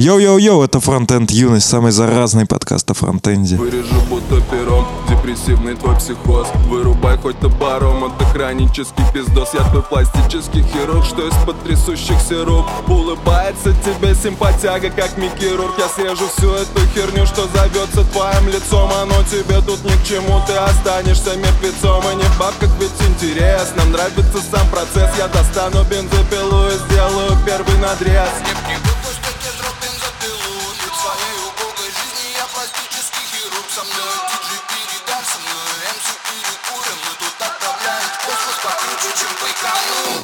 Йоу-йоу-йоу, это Фронтенд Юность, самый заразный подкаст о фронтенде. Вырежу будто пером, депрессивный твой психоз. Вырубай хоть топором, это хронический пиздос. Я твой пластический хирург, что из-под трясущихся рук. Улыбается тебе симпатяга, как Микки Я срежу всю эту херню, что зовется твоим лицом. Оно тебе тут ни к чему, ты останешься мертвецом. И не в бабках ведь интерес, нам нравится сам процесс. Я достану бензопилу и сделаю первый надрез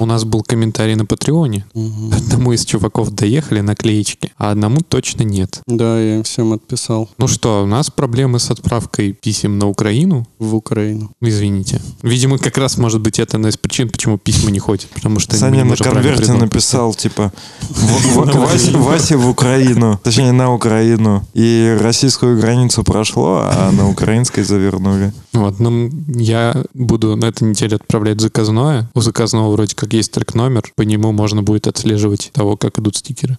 У нас был комментарий на Патреоне. Одному из чуваков доехали наклеечки, а одному точно нет. Да, я им всем отписал Ну что, у нас проблемы с отправкой писем на Украину. в Украину. Извините. Видимо, как раз может быть это одна из причин, почему письма не ходят. Потому что Саня не на конверте написал, типа, Вася в Украину, точнее, на Украину. И российскую границу прошло, а на украинской завернули. Вот, ну, я буду на этой неделе отправлять заказное. У заказного вроде как есть трек-номер, по нему можно будет отслеживать того, как идут стикеры.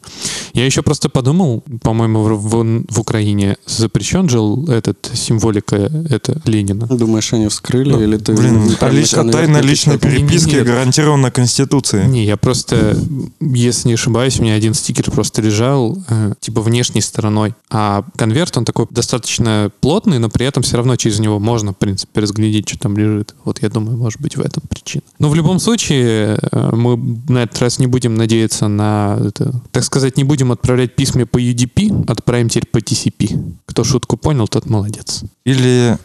Я еще просто подумал, по-моему, в, в- в Украине запрещен же этот символика, это Ленина. Думаешь, они вскрыли Ну, или ты... Блин, а, лич- а тайна личной переписки гарантирована Конституцией. Не, я просто, если не ошибаюсь, у меня один стикер просто лежал, э, типа, внешней стороной. А конверт, он такой достаточно плотный, но при этом все равно через него можно, принципе, разглядеть, что там лежит. Вот я думаю, может быть, в этом причина. Но в любом случае, э, мы на этот раз не будем надеяться на это. Так сказать, не будем отправлять письма по UDP, отправим теперь по TCP. Кто шутку понял, тот молодец. Или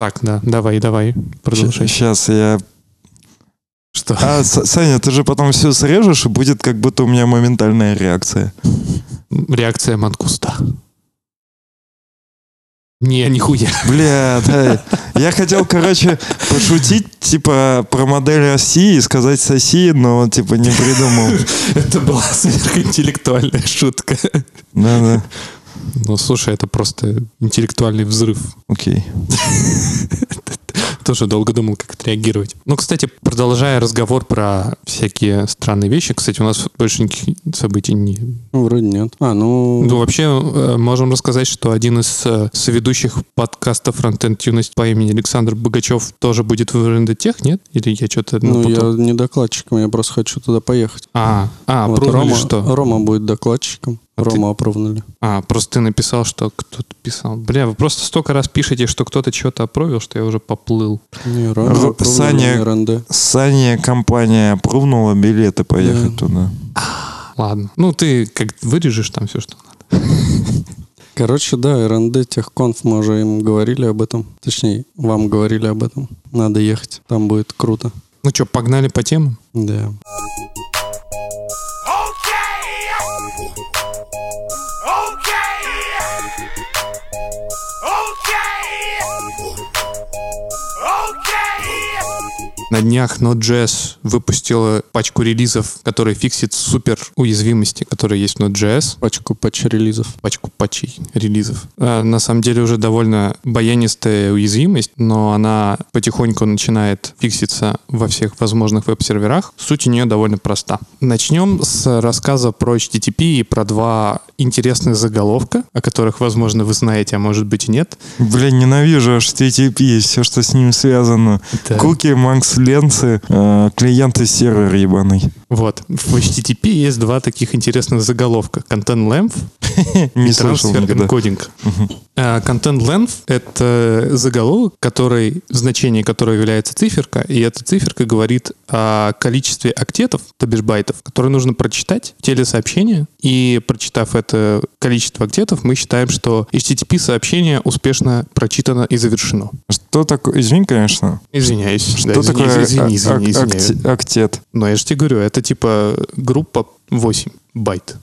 Так, да, давай, давай, продолжай. сейчас я... Что? А, Саня, ты же потом все срежешь, и будет как будто у меня моментальная реакция. Реакция Манкуста. Не, нихуя. Бля, да. Я хотел, короче, пошутить, типа, про модель России и сказать соси, но, типа, не придумал. Это была сверхинтеллектуальная шутка. Да-да, Ну, слушай, это просто интеллектуальный взрыв. окей. Тоже долго думал, как отреагировать. Ну, кстати, продолжая разговор про всякие странные вещи, кстати, у нас больше никаких событий не... Ну, вроде нет. А, ну... Ну, вообще, э, можем рассказать, что один из э, соведущих подкаста «Фронтенд Юность» по имени Александр Богачев тоже будет в РНД-тех, нет? Или я что-то Ну, я не докладчиком, я просто хочу туда поехать. А, а, Вот Рома, что? Рома будет докладчиком. Ты- Рома опровнули. А, просто ты написал, что кто-то писал. Бля, вы просто столько раз пишете, что кто-то что-то опровил, что я уже поплыл. Не, Рома опровнули Саня-. Саня компания прувнула билеты поехать Да. туда. Ладно. Ну, ты как вырежешь там все, что надо. Короче, да, РНД, техконф, мы уже им говорили об этом. Точнее, вам говорили об этом. Надо ехать, там будет круто. Ну что, погнали по темам? Да. На днях Node.js выпустила пачку релизов, которые фиксит супер уязвимости, которые есть в Node.js. Пачку патч-релизов. Пачку патчей релизов. А, на самом деле уже довольно баянистая уязвимость, но она потихоньку начинает фикситься во всех возможных веб-серверах. Суть у нее довольно проста. Начнем с рассказа про HTTP и про два интересных заголовка, о которых, возможно, вы знаете, а может быть и нет. Бля, ненавижу HTTP и все, что с ним связано. Куки, Макс Ленцы, э, клиенты сервер ебаный. Вот. В HTTP есть два таких интересных заголовка. Content Length и Transfer. Encoding. А, Content Length — это заголовок, который, значение которого является циферка, и эта циферка говорит о количестве октетов, то бишь байтов, которые нужно прочитать в теле сообщения, и прочитав это количество октетов, мы считаем, что HTTP-сообщение успешно прочитано и завершено. Что такое? Извини, конечно. Извиняюсь. Что Да, такое извини, извини, ак- извини. акти- октет? Но я же тебе говорю, это типа группа 8 байт.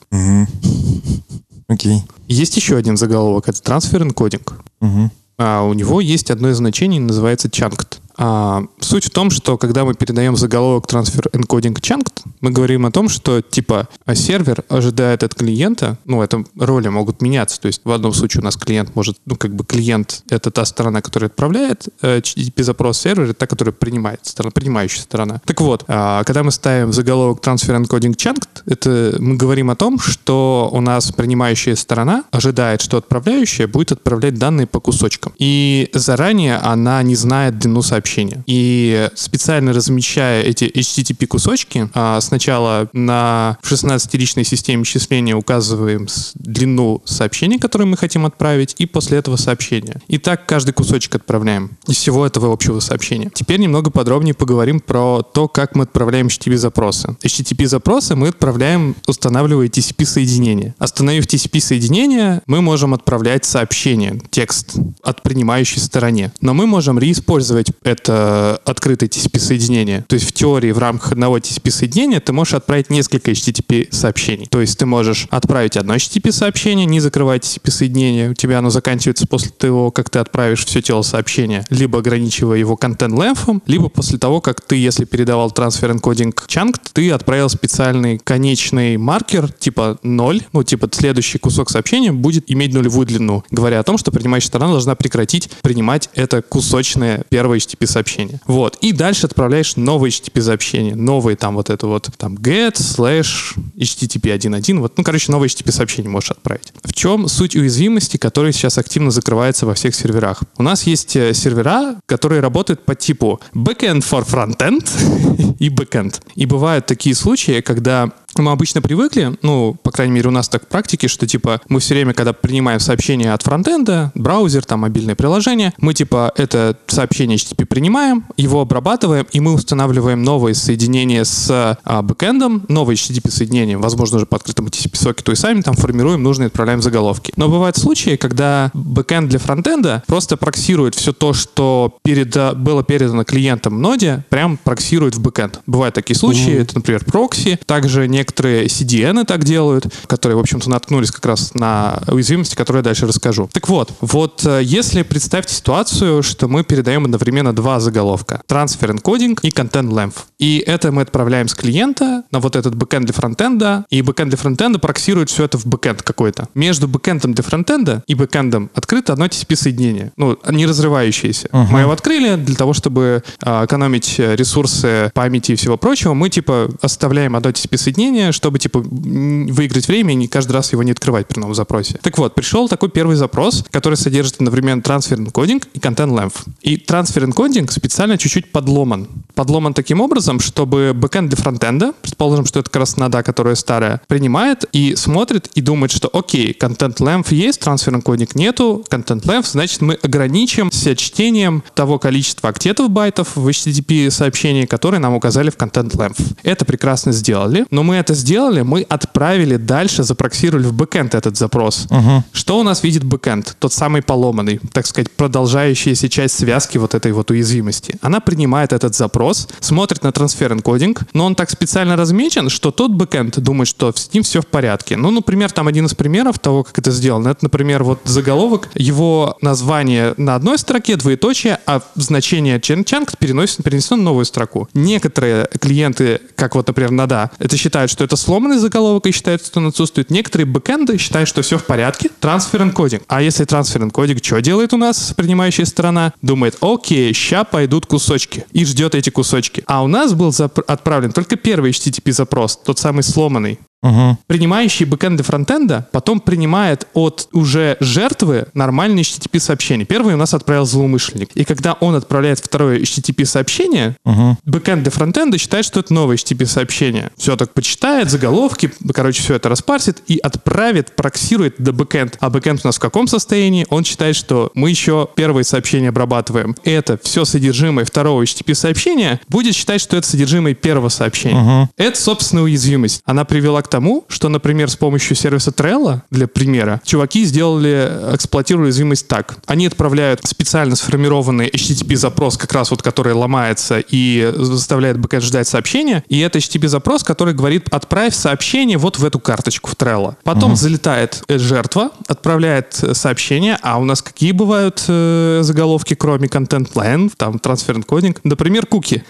Окей. Есть еще один заголовок, это transfer encoding. Мгм. А у него есть одно из значений, называется chunked. А, суть в том, что когда мы передаем заголовок transfer encoding chunked, мы говорим о том, что типа а сервер ожидает от клиента, ну, это роли могут меняться. То есть в одном случае у нас клиент может, ну, как бы клиент — это та сторона, которая отправляет э, HTTP-запрос, сервер — это та, которая принимает, сторона, принимающая сторона. Так вот, а, когда мы ставим заголовок transfer encoding chunked, это мы говорим о том, что у нас принимающая сторона ожидает, что отправляющая будет отправлять данные по кусочкам. И заранее она не знает длину сообщения. И специально размещая эти HTTP-кусочки, а, сначала на 16-личной системе счисления указываем длину сообщения, которое мы хотим отправить, и после этого сообщения. И так каждый кусочек отправляем из всего этого общего сообщения. Теперь немного подробнее поговорим про то, как мы отправляем HTTP-запросы. HTTP-запросы мы отправляем, устанавливая TCP-соединение. Остановив TCP-соединение, мы можем отправлять сообщение, текст от принимающей стороне. Но мы можем реиспользовать это открытое TCP-соединение. То есть в теории в рамках одного TCP-соединения ты можешь отправить несколько HTTP-сообщений. То есть ты можешь отправить одно HTTP-сообщение, не закрывая TCP-соединение, у тебя оно заканчивается после того, как ты отправишь все тело сообщения, либо ограничивая его контент лэмфом, либо после того, как ты, если передавал трансфер encoding chunked, ты отправил специальный конечный маркер типа 0, ну типа следующий кусок сообщения будет иметь нулевую длину, говоря о том, что принимающая сторона должна прекратить принимать это кусочное первое HTTP сообщение. Вот. И дальше отправляешь новые HTTP сообщения, новые там вот это вот там get, slash, HTTP 1.1, вот, ну, короче, новые HTTP сообщения можешь отправить. В чем суть уязвимости, которая сейчас активно закрывается во всех серверах? У нас есть э, сервера, которые работают по типу backend for frontend и backend. И бывают такие случаи, когда мы обычно привыкли, ну, по крайней мере, у нас так в практике, что, типа, мы все время, когда принимаем сообщение от фронтенда, браузер, там, мобильное приложение, мы, типа, это сообщение HTTP принимаем, его обрабатываем, и мы устанавливаем новые соединения с а, бэкэндом, новые HTTP-соединения, возможно, уже по открытому TCP-сокету, и сами там формируем нужные, отправляем заголовки. Но бывают случаи, когда бэкэнд для фронтенда просто проксирует все то, что переда- было передано клиентом ноде, прям проксирует в бэкэнд. Бывают такие случаи, это, например, прокси, также некоторые CDN так делают, которые, в общем-то, наткнулись как раз на уязвимости, которые я дальше расскажу. Так вот, вот э, если представьте ситуацию, что мы передаем одновременно два заголовка. Transfer encoding и content length. И это мы отправляем с клиента на вот этот бэкэнд для фронтенда, и бэкэнд для фронтенда проксирует все это в бэкэнд какой-то. Между бэкэндом для фронтенда и бэкэндом открыто одно TCP-соединение. Ну, не разрывающееся. Мы его открыли для того, чтобы а, экономить э, ресурсы памяти и всего прочего. Мы, типа, оставляем одно TCP-соединение, чтобы, типа, выиграть время и не каждый раз его не открывать при новом запросе. Так вот, пришел такой первый запрос, который содержит одновременно transfer encoding и content length. И transfer encoding специально чуть-чуть подломан. Подломан таким образом, чтобы бэкэнд для фронтенда, предположим, что это как раз нода, которая старая, принимает и смотрит и думает, что окей, content length есть, transfer encoding нету, content length, значит, мы ограничимся чтением того количества октетов байтов в HTTP сообщении, которые нам указали в content length. Это прекрасно сделали, но мы это сделали, мы отправили дальше, запроксировали в бэкэнд этот запрос. Что у нас видит бэкэнд? Тот самый поломанный, так сказать, продолжающаяся часть связки вот этой вот уязвимости. Она принимает этот запрос, смотрит на transfer encoding, но он так специально размечен, что тот бэкэнд думает, что с ним все в порядке. Ну, например, там один из примеров того, как это сделано, это, например, вот заголовок, его название на одной строке, двоеточие, а значение chunked переносится, перенесено на новую строку. Некоторые клиенты, как вот, например, нода, это считают, что это сломанный заголовок и считают, что он отсутствует. Некоторые бэкэнды считают, что все в порядке, transfer encoding. А если transfer encoding, что делает у нас принимающая сторона? Думает, окей, ща пойдут кусочки. И ждет эти кусочки. А у нас был зап- отправлен только первый HTTP запрос, тот самый сломанный. Мгм. Принимающий бэкэнд для фронтенда потом принимает от уже жертвы нормальные HTTP сообщения. Первый у нас отправил злоумышленник. И когда он отправляет второе HTTP сообщение, Мгм. бэкэнд для фронтенда считает, что это новое HTTP сообщение. Все так почитает, заголовки, короче, все это распарсит и отправит, проксирует до бэкэнд. А бэкэнд у нас в каком состоянии? Он считает, что мы еще первое сообщение обрабатываем. Это все содержимое второго HTTP сообщения будет считать, что это содержимое первого сообщения. Это, собственно, уязвимость. Она привела к тому, что, например, с помощью сервиса Trello, для примера, чуваки сделали, эксплуатируя уязвимость так. Они отправляют специально сформированный HTTP-запрос, как раз вот который ломается и заставляет бэкэнд ждать сообщения, и это HTTP-запрос, который говорит, отправь сообщение вот в эту карточку в Trello. Потом залетает э, жертва, отправляет э, сообщение, а у нас какие бывают э, заголовки, кроме контент line, там трансфер кодинг, например, куки.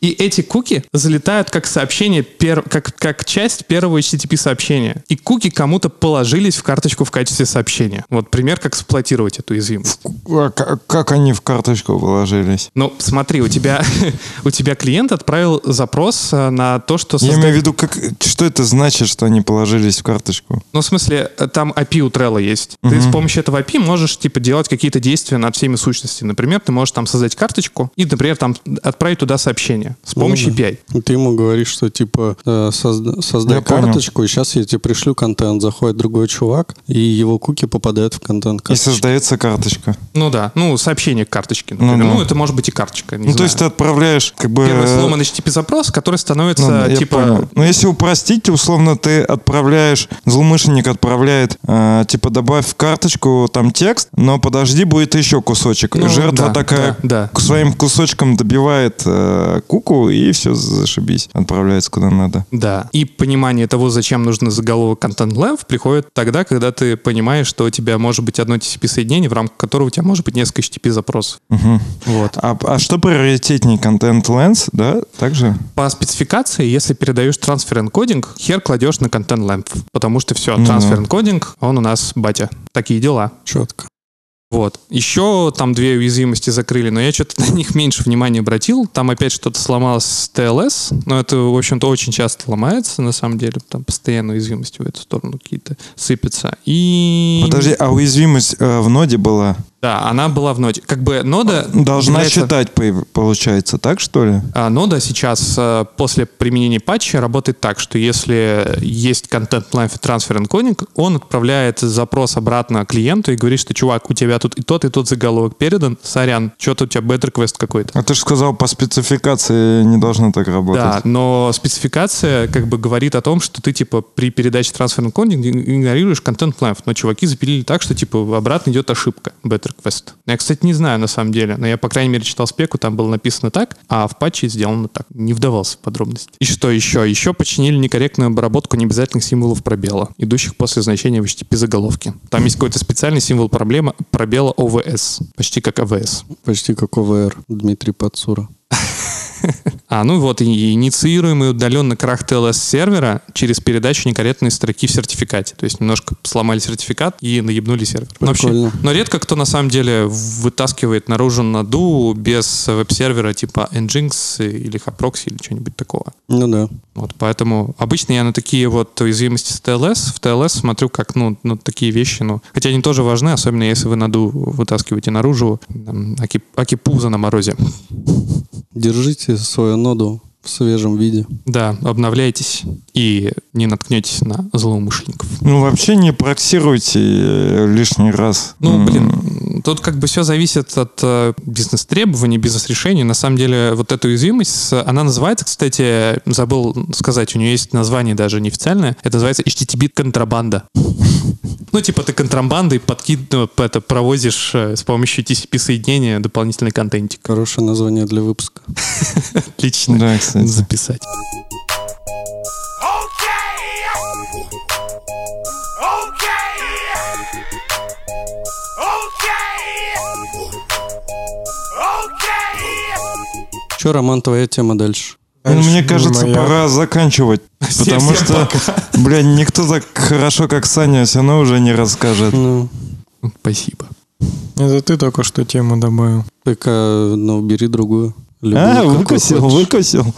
И эти куки залетают как сообщение, пер- как, как часть первого HTTP сообщения. И куки кому-то положились в карточку в качестве сообщения. Вот пример, как эксплуатировать эту уязвимость. А как они в карточку вложились? Ну, смотри, у тебя, у тебя клиент отправил запрос э, на то, что Я созда- имею в виду, как, что это значит, что они положились в карточку? Ну, в смысле, э, там API у Trello есть. Ты с помощью этого API можешь, типа, делать какие-то действия над всеми сущностями. Например, ты можешь там создать карточку и, например, там отправить туда сообщение с помощью Ну да. API. Ты ему говоришь, что типа э, созда- создай Я понял. Карточку, и сейчас я тебе пришлю контент. Заходит другой чувак, и его куки попадают в контент И карточки. создается карточка. Ну да, ну, сообщение к карточке, например. Ну Ну, да. это может быть и карточка, не Ну, то знаю. есть ты отправляешь, как бы... Первый сломанный HTTP-запрос, который становится, Ну, я типа... понял. Но если упростить, условно, ты отправляешь, злоумышленник отправляет, э, типа, добавь в карточку там текст, но подожди, будет еще кусочек. Ну, Жертва да, такая да, да. к своим кусочкам добивает э, куку, и все, зашибись. Отправляется куда надо. Да. И понимание того, зачем нужен заголовок Content Lamp, приходит тогда, когда ты понимаешь, что у тебя может быть одно TCP-соединение, в рамках которого у тебя может быть несколько HTTP-запросов. Мгм. Вот. А, а что приоритетнее, контент Lens, да? Также? По спецификации, если передаешь трансфер энкодинг, хер кладешь на Content Lamp, потому что все, Ну да. энкодинг, он у нас батя. Такие дела. Четко. Вот. Еще там две уязвимости закрыли, но я что-то на них меньше внимания обратил. Там опять что-то сломалось с TLS, но это, в общем-то, очень часто ломается, на самом деле. Там постоянно уязвимости в эту сторону какие-то сыпятся. И... Подожди, а уязвимость э, в ноде была? Да, она была в ноде. Как бы нода... Должна является- получается, так что ли? А нода сейчас э, после применения патча работает так, что если есть контент line transfer encoding, он отправляет запрос обратно клиенту и говорит, что, чувак, у тебя тут и тот, и тот заголовок передан, сорян, что-то у тебя bad request какой-то. А ты же сказал, по спецификации не должно так работать. Да, но спецификация как бы говорит о том, что ты типа при передаче трансфер encoding игнорируешь контент line, но чуваки запилили так, что типа обратно идет ошибка, bad request. Я, кстати, не знаю на самом деле, но я, по крайней мере, читал спеку, там было написано так, а в патче сделано так. Не вдавался в подробности. И что еще? Еще починили некорректную обработку необязательных символов пробела, идущих после значения в HTTP заголовке. Там есть какой-то специальный символ проблема пробела OVS, почти как AVS. Почти как ОВР. Дмитрий Пацура. А, ну вот, и инициируемый удаленно крах TLS сервера через передачу некорректной строки в сертификате. То есть немножко сломали сертификат и наебнули сервер. Вообще- Прикольно. но редко кто на самом деле вытаскивает наружу наду без веб-сервера типа Nginx или Haproxy или что-нибудь такого. Ну да. Вот, поэтому обычно я на такие вот уязвимости с TLS, в TLS смотрю как, ну, ну, такие вещи, ну, хотя они тоже важны, особенно если вы наду вытаскиваете наружу, там, аки, аки пузо на морозе. Держите свою ноду в свежем виде. Да, обновляйтесь и не наткнетесь на злоумышленников. Ну, вообще не проксируйте э, лишний раз. Ну, блин, тут как бы все зависит от э, бизнес-требований, бизнес-решений. На самом деле, вот эта уязвимость, она называется, кстати, забыл сказать, у нее есть название даже неофициальное. Это называется HTTP контрабанда. Ну, типа ты контрабандой подкид, ну, это провозишь э, с помощью TCP-соединения дополнительный контентик. Хорошее название для выпуска. Отлично. Да, кстати. Записать. Че, Роман, твоя тема дальше? Ну, Мне кажется, моя. пора заканчивать. Потому Всем что, блядь, никто так хорошо, как Саня, все равно уже не расскажет. Ну, Спасибо. Это ты только что тему добавил. так, а, ну, бери другую. Любую, А, какую выкосил, хочешь. выкосил.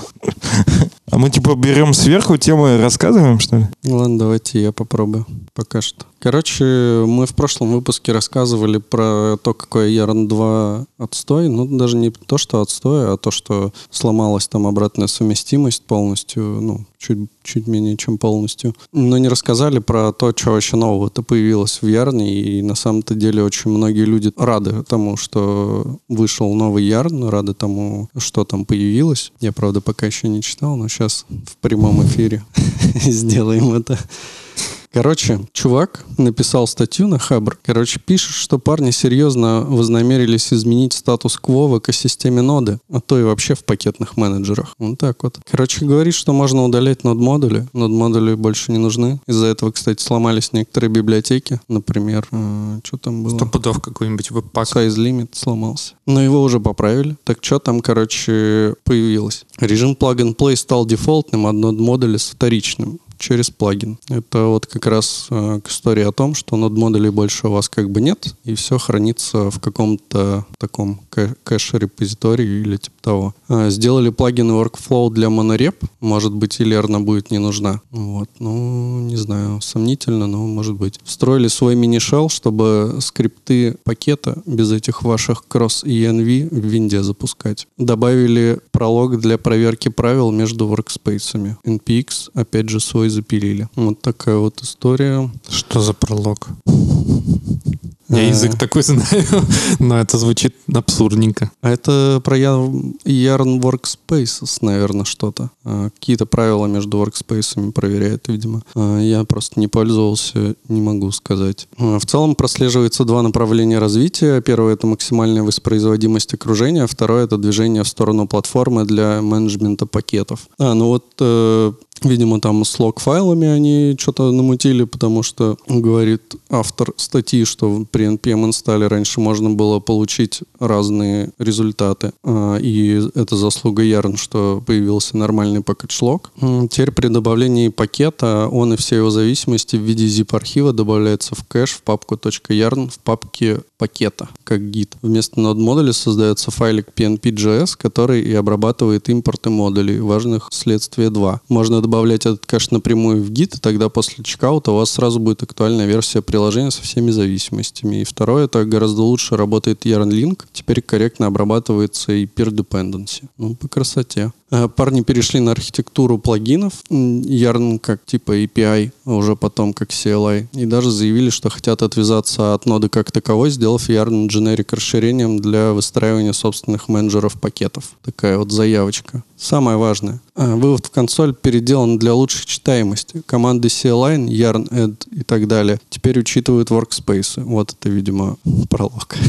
А мы типа берем сверху тему и рассказываем, что ли? Ну Ладно, давайте я попробую. Пока что. Короче, мы в прошлом выпуске рассказывали про то, какой Yarn 2 отстой. Ну, даже не то, что отстой, а то, что сломалась там обратная совместимость полностью, ну, чуть, чуть менее, чем полностью. Но не рассказали про то, что вообще нового-то появилось в Yarn, и на самом-то деле очень многие люди рады тому, что вышел новый Yarn, рады тому, что там появилось. Я, правда, пока еще не читал, но сейчас в прямом эфире сделаем это. Короче, чувак написал статью на Хабр. Короче, пишет, что парни серьезно вознамерились изменить статус-кво в экосистеме ноды, а то и вообще в пакетных менеджерах. Вот так вот. Короче, говорит, что можно удалять нод-модули. Нод-модули больше не нужны. Из-за этого, кстати, сломались некоторые библиотеки. Например, э, что там было? Сто пудов какой-нибудь веб-пак. Size Limit сломался. Но его уже поправили. Так что там, короче, появилось? Режим plug-and-play стал дефолтным, а нод-модули с вторичным через плагин. Это вот как раз э, к истории о том, что нод модулей больше у вас как бы нет, и все хранится в каком-то таком кэ- кэш-репозитории или типа того. Э, сделали плагин workflow для монореп, может быть, и Лерна будет не нужна. Вот, ну, не знаю, сомнительно, но может быть. Встроили свой мини-шелл, чтобы скрипты пакета без этих ваших cross env в винде запускать. Добавили пролог для проверки правил между workspace. NPX, опять же, свой запилили. Вот такая вот история. Что за пролог? Я Э, язык такой знаю, но это звучит абсурдненько. А это про Yarn Workspaces, наверное, что-то. А, Какие-то правила между workspaces проверяет, видимо. А, Я просто не пользовался, не могу сказать. А, В целом прослеживается два направления развития. Первое — это максимальная воспроизводимость окружения, а второе — это движение в сторону платформы для менеджмента пакетов. А, ну вот э, Видимо, там с лог-файлами они что-то намутили, потому что говорит автор статьи, что при npm инсталле раньше можно было получить разные результаты. А, И это заслуга Yarn, что появился нормальный. М, Теперь при добавлении пакета он и все его зависимости в виде zip-архива добавляется в кэш в папку .yarn в папке пакета, как гид. Вместо node модуля создается файлик pnp.js, который и обрабатывает импорты модулей, важных следствие 2. Можно добавлять этот кэш напрямую в гид, и тогда после чекаута у вас сразу будет актуальная версия приложения со всеми зависимостями. И второе, это гораздо лучше работает Yarn Link. Теперь корректно обрабатывается и peer dependency. Ну, по красоте. Э, Парни перешли на архитектуру плагинов, Yarn как типа API, а уже потом как CLI, и даже заявили, что хотят отвязаться от ноды как таковой, сделав Yarn generic расширением для выстраивания собственных менеджеров пакетов. Такая вот заявочка. Самое важное. А, Вывод в консоль переделан для лучшей читаемости. Команды CLI, Yarn, Add и так далее теперь учитывают workspace. Вот это, видимо, пролог.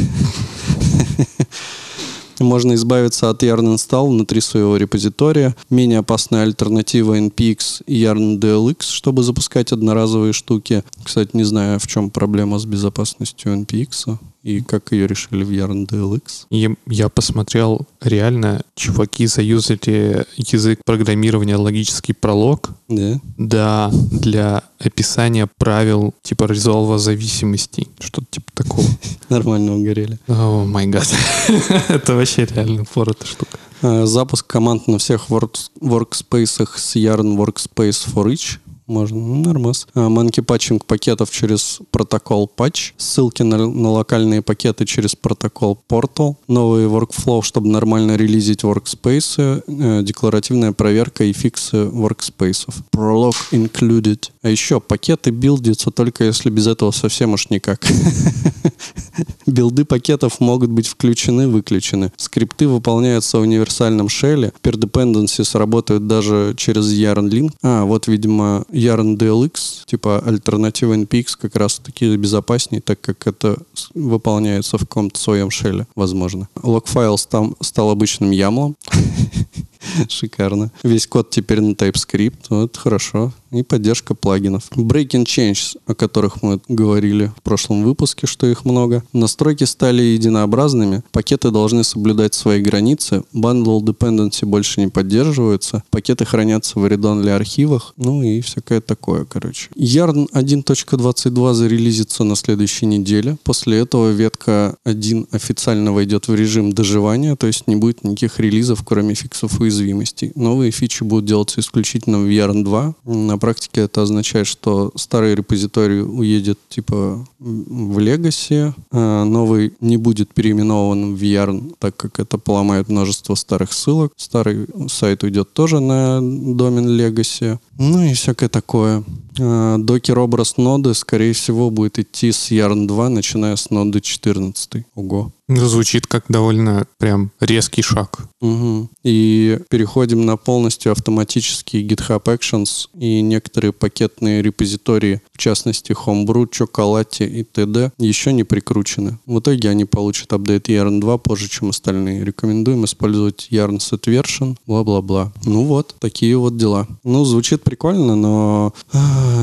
Можно избавиться от Yarn Install внутри своего репозитория. Менее опасная альтернатива NPX и Yarn DLX, чтобы запускать одноразовые штуки. Кстати, не знаю, в чем проблема с безопасностью NPX и как ее решили в Yarn DLX. И я посмотрел, реально, чуваки заюзали язык программирования логический пролог, Да? да, для описания правил типа резолва зависимостей, что-то типа такого. Нормально угорели. О май гад. Это вообще реально фор эта штука. Э, Запуск команд на всех works- workspace с Yarn Workspace for each. Можно, ну, нормас. Манки патчинг пакетов через протокол патч. Ссылки на, на локальные пакеты через протокол Portal. Новый workflow, чтобы нормально релизить workspace. Э, Декларативная проверка и фиксы workspace. Prolog included. А еще пакеты билдятся только если без этого совсем уж никак. Билды пакетов могут быть включены, выключены. Скрипты выполняются в универсальном шелле. Peer работают даже через Yarn Link. А, вот, видимо, Yarn DLX, типа альтернатива NPX, как раз таки безопаснее, так как это выполняется в каком-то своем шелле, возможно. Логфайл стал, стал обычным ямлом. Шикарно. Весь код теперь на TypeScript. Вот хорошо. И поддержка плагинов. Breaking changes, о которых мы говорили в прошлом выпуске, что их много. Настройки стали единообразными. Пакеты должны соблюдать свои границы. Bundle dependency больше не поддерживаются. Пакеты хранятся в read-only архивах. Ну и всякое такое, короче. Yarn 1.22 зарелизится на следующей неделе. После этого ветка 1 официально войдет в режим доживания, то есть не будет никаких релизов, кроме фиксов уязвимостей. Новые фичи будут делаться исключительно в Yarn 2. Практике это означает, что старый репозиторий уедет типа в Legacy, а новый не будет переименован в Yarn, так как это поломает множество старых ссылок. Старый сайт уйдет тоже на домен Legacy. Ну и всякое такое. А, Докер образ ноды, скорее всего, будет идти с Yarn 2, начиная с ноды 14. Ого. Звучит как довольно прям резкий шаг. Мгм. И переходим на полностью автоматические GitHub Actions и некоторые пакетные репозитории, в частности Homebrew, Chocolate и т.д. еще не прикручены. В итоге они получат апдейт Yarn 2 позже, чем остальные. Рекомендуем использовать Yarn Set Version, бла-бла-бла. Ну вот, такие вот дела. Ну, звучит прикольно, но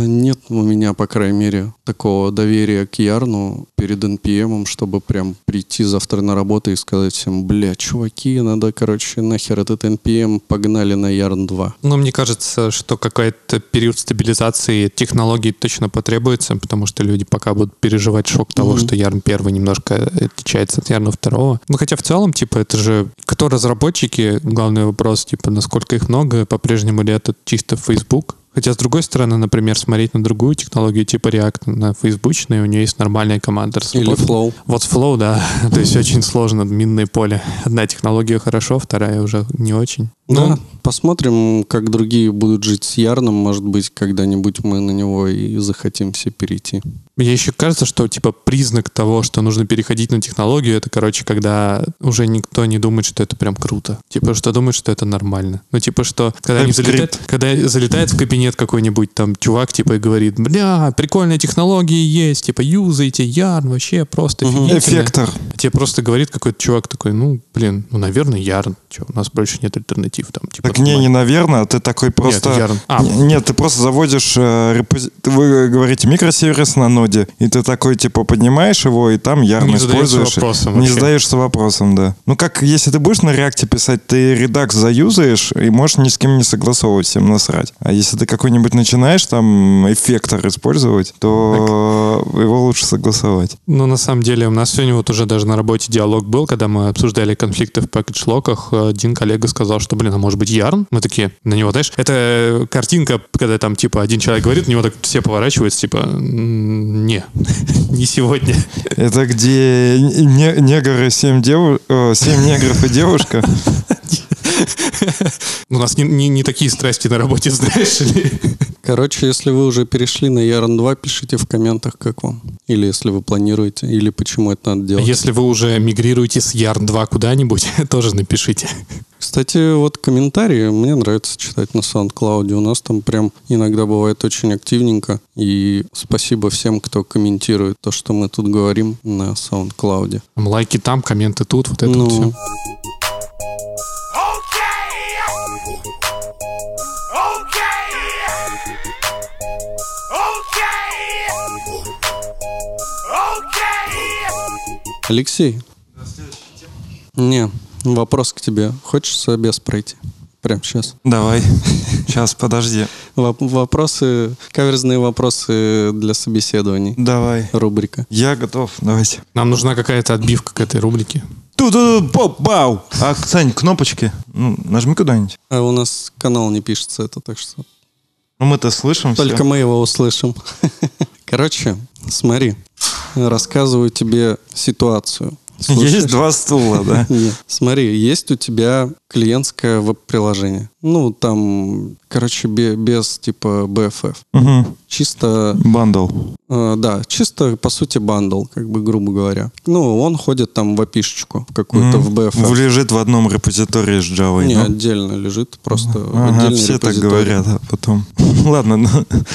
нет у меня, по крайней мере, такого доверия к Ярну перед NPM, чтобы прям прийти завтра на работу и сказать всем, бля, чуваки, надо, короче, нахер этот NPM, погнали на Yarn 2. Но мне кажется, что какой-то период стабилизации технологий точно потребуется, потому что люди пока будут переживать шок того, Мгм. что Yarn 1 немножко отличается от Yarn 2. Ну, хотя в целом, типа, это же кто разработчики, главный вопрос, типа, насколько их много, по-прежнему ли это чисто Facebook? Хотя, с другой стороны, например, смотреть на другую технологию типа React на фейсбучной, у нее есть нормальная команда. Или. Flow. Вот Flow, да. То есть очень сложно, минное поле. Одна технология хорошо, вторая уже не очень. Ну, Да, посмотрим, как другие будут жить с Ярном. Может быть, когда-нибудь мы на него и захотим все перейти. Мне еще кажется, что типа признак того, что нужно переходить на технологию, это, короче, когда уже никто не думает, что это прям круто. Типа, что думает, что это нормально. Ну, типа, что когда они залетают, когда залетает в кабинет какой-нибудь там чувак, типа, и говорит, бля, прикольные технологии есть, типа, юзайте, Yarn, вообще просто офигительно». Эффектор. А Тебе просто говорит какой-то чувак такой, ну, блин, ну, наверное, Yarn. Че, у нас больше нет альтернатив там. Типа, Так не, не наверное, а ты такой просто... Yarn. А. Н- Нет, ты просто заводишь... э, репози- Вы говорите микросервис на ноде, и ты такой, типа, поднимаешь его, и там ярно Не задаешься используешь. вопросом Не вообще. задаешься вопросом, да. Ну, как если ты будешь на реакте писать, ты редакс заюзаешь, и можешь ни с кем не согласовывать, всем насрать. А если ты какой-нибудь начинаешь там эффектор использовать, то его лучше согласовать. Ну, на самом деле, у нас сегодня вот уже даже на работе диалог был, когда мы обсуждали конфликты в пакетшлоках. Один коллега сказал, что, блин, а может быть Ярн? Мы такие на него, знаешь, это картинка, когда там, типа, один человек говорит, на него так все поворачиваются, типа, «М, не, не сегодня. Это где не- негры, семь, деву... э, семь негров и девушка. У нас не, не- не такие страсти на работе, знаешь ли. Короче, если вы уже перешли на Yarn 2, пишите в комментах, как вам. Или если вы планируете, или почему это надо делать. Если вы уже мигрируете с Yarn 2 куда-нибудь, тоже напишите. Кстати, вот комментарии мне нравится читать на SoundCloud. У нас там прям иногда бывает очень активненько. И спасибо всем, кто комментирует то, что мы тут говорим на SoundCloud. Лайки там, комменты тут, вот это Ну, вот все. Алексей. Не, вопрос к тебе. Хочешь собес пройти? Прям сейчас. Давай. Сейчас, подожди. Вопросы, каверзные вопросы для собеседований. Давай. Рубрика. Я готов. Давайте. Нам нужна какая-то отбивка к этой рубрике. Ту-ду, поп, бау. А, Сань, кнопочки. Ну, нажми куда-нибудь. А у нас канал не пишется это, так что Ну, мы-то слышим Только всё. мы его услышим. Короче, смотри, рассказываю тебе ситуацию. Слушаешь? Есть два стула, да? Нет. Смотри, есть у тебя клиентское веб-приложение. Ну, там, короче, бе- без типа BFF. Мгм. Чисто, Bundle. э, да, чисто, по сути, bundle, как бы, грубо говоря. Ну, он ходит там в API -шечку какую-то, Мгм. в BFF. Лежит в одном репозитории с Java. Не, ну. отдельно лежит, просто Ага, отдельный все так репозиторий. говорят а потом. Ладно, ну,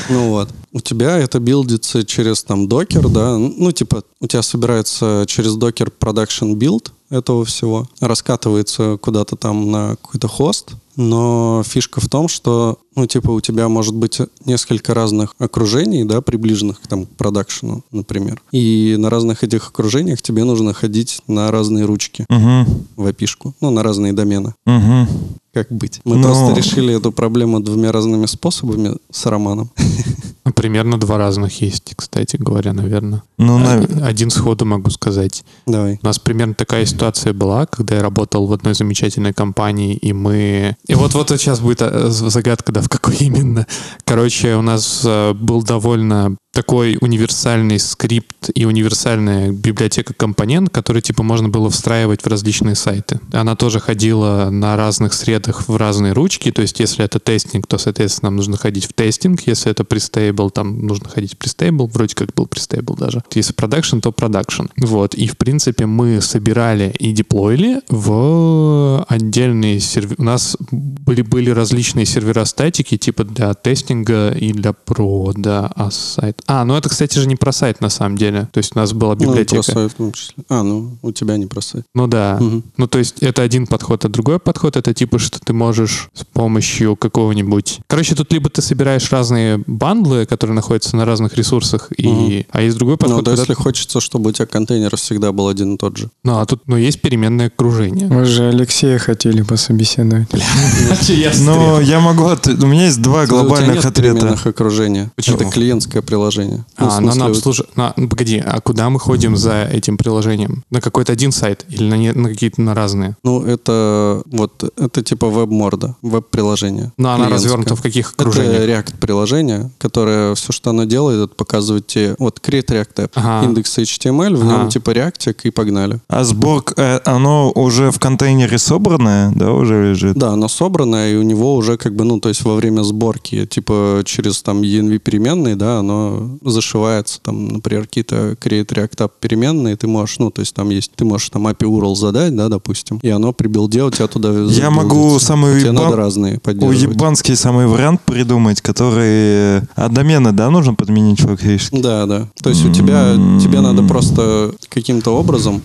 Ну вот. У тебя это билдится через там докер, да? Ну, типа, у тебя собирается через докер production build этого всего, раскатывается куда-то там на какой-то хост, но фишка в том, что, ну, типа, у тебя может быть несколько разных окружений, да, приближенных там к продакшену, например. И на разных этих окружениях тебе нужно ходить на разные ручки мгм, в api ну, на разные домены. мгм. Как быть? Мы Но- просто решили эту проблему двумя разными способами с Романом. Примерно два разных есть, кстати говоря, наверное. Ну, на- Один сходу могу сказать. Давай. У нас примерно такая ситуация была, когда я работал в одной замечательной компании, и мы... И вот вот сейчас будет э, загадка, да, в какой именно. Короче, у нас э, был довольно такой универсальный скрипт и универсальная библиотека компонент, который типа можно было встраивать в различные сайты. Она тоже ходила на разных средах в разные ручки, то есть если это testing, то, соответственно, нам нужно ходить в testing, если это prestable, там нужно ходить в prestable, вроде как был prestable даже. Если продакшн, то продакшн. Вот, и в принципе мы собирали и деплоили в отдельные сервера. У нас были, были различные сервера статики, типа для тестинга и для прода, а сайт... А, ну это, кстати же, не про сайт на самом деле. То есть у нас была Ну, библиотека. про сайт в том числе. А, ну, у тебя не про сайт. Ну да. Мгм. Ну, то есть это один подход, а другой подход это типа, что ты можешь с помощью какого-нибудь... Короче, тут либо ты собираешь разные бандлы, которые находятся на разных ресурсах, и... а есть другой Ну, подход, да, когда- если хочется, чтобы у тебя контейнер всегда был один и тот же. Ну, а тут ну, есть переменное окружение. Вы же Алексея хотели пособеседовать. Но я могу... У меня есть два глобальных ответа. переменных окружения. Почему? Это клиентское приложение. Ну, в А, ну, смысле, на вот- обслуж... на- ну, погоди, а куда мы ходим за этим приложением? На какой-то один сайт или на, не- на какие-то на разные? Ну, это вот это типа веб-морда, веб-приложение. Но Ну, она клиентское. развернута в каких Это окружениях? React-приложение, которое все, что оно делает, это показывает тебе, вот create React App, Ага. индекс HTML, в нем Ага. типа реактик и погнали. А сборка, э, оно уже в контейнере собранное, да, уже лежит? Да, оно собрано, и у него уже как бы, ну, то есть во время сборки, типа через там env переменные, да, оно зашивается, там, например, какие-то create React App переменные, ты можешь, ну, то есть там есть, ты можешь там API URL задать, да, допустим, и оно при билде у тебя туда Я могу забилдится. самый Тебе уебан- надо разные поддерживать. Уебанский самый вариант придумать, который... А домены, да, нужно подменить фактически? Да, да. То есть у тебя тебе надо просто каким-то образом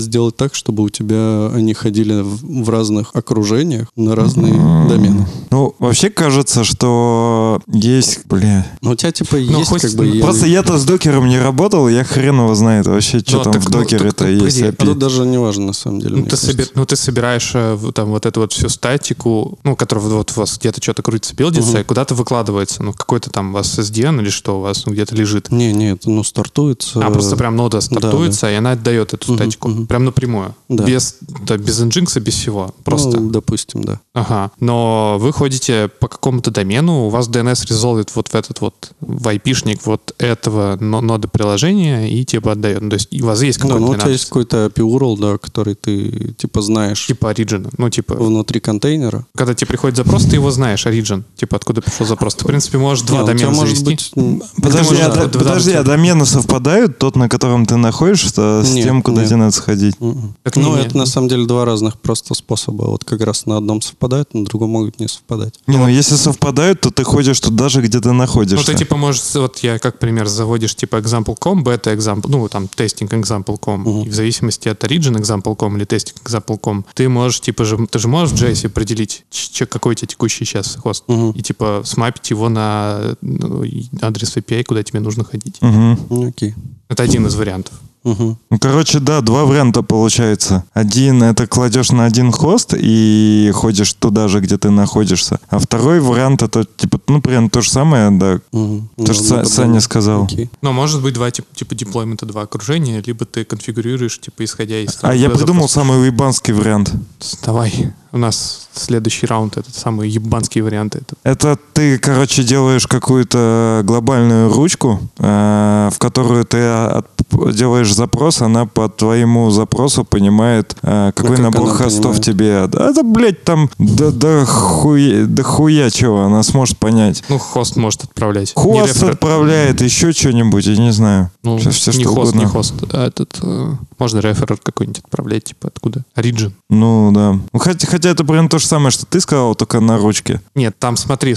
сделать так, чтобы у тебя они ходили в, разных окружениях на разные домены. Ну, вообще кажется, что есть... Бля... Но у тебя типа Ну, есть как бы... ну, я- Просто я-то с докером не работал, я хрен его знает вообще, что Ну, там так, в ну, докере-то так, есть. погоди, А API. тут даже не важно на самом деле. Ну ты, собер- ну, ты собираешь э, там вот эту вот всю статику, ну, которая вот у вас где-то что-то крутится, билдится, и куда-то выкладывается. Ну, какой-то там у вас SDN или что у вас ну, где-то лежит. Не, не, это ну стартуется. А, просто прям нода стартуется, и она отдает эту Мгм, статику. мгм. Прям напрямую. Да. Без, да, без инжинкса, без всего. Просто. Ну, допустим, да. Ага. Но вы ходите по какому-то домену, у вас DNS резолвит вот в этот вот, в IP-шник вот этого но- ноды приложения и типа отдает. Ну, то есть у вас есть Да, какой-то ну у тебя есть какой-то API URL, да, который ты типа знаешь типа origin. Ну, типа, внутри контейнера. когда тебе приходит запрос, ты его знаешь, origin. Типа, откуда пришел запрос. Ты, в принципе, можешь два Не, у тебя домена может завести. быть... м, Подожди, а, да, до- да, подожди, да, а домены совпадают, тот, на котором ты находишься, с Нет, тем, куда нет. тебе надо сходить? Мгм. Это ну, не- это на самом деле два разных просто способа. Вот как раз на одном совпадает, на другом могут не совпадать. Не, ну если совпадают, то ты ходишь туда же, где ты Ну, находишься. ты, типа, можешь, вот я как пример, заводишь, типа, example.com, beta example, ну, там, тестинг example.com, Мгм. и в зависимости от origin example.com или тестинг example.com, ты можешь, типа, же, ты же можешь в JS определить, какой у тебя текущий сейчас хост, Мгм. и, типа, смапить его на ну, адрес API, куда тебе нужно ходить. Ну, окей. Это один из вариантов. Мгм. Ну, короче, да, два варианта получается. Один — это кладешь на один хост и ходишь туда же, где ты находишься. А второй вариант — это, типа, ну, прям то же самое, да, Мгм. то, что Ну, Са- ну, Саня сказал. Окей. Но может быть два типа, типа деплоймента, два окружения, либо ты конфигурируешь, типа, исходя из... того, А я придумал запрос. самый уебанский вариант. Давай, у нас следующий раунд, этот самый ебанский вариант. Это Это ты, короче, делаешь какую-то глобальную ручку, э, в которую ты делаешь запрос, она по твоему запросу понимает, э, какой как набор хостов понимает? тебе. Да, Это, блядь, там до, до, хуя, до хуя чего она сможет понять. Ну, хост может отправлять. Хост отправляет, еще что-нибудь, я не знаю. Ну, Всё- всё не что хост, угодно. не хост. А этот, э, можно реферер какой-нибудь отправлять, типа, откуда? Origin. Ну, да. Ну, хотя, хотя это прям то же самое, что ты сказал, только на ручке. Нет, там смотри,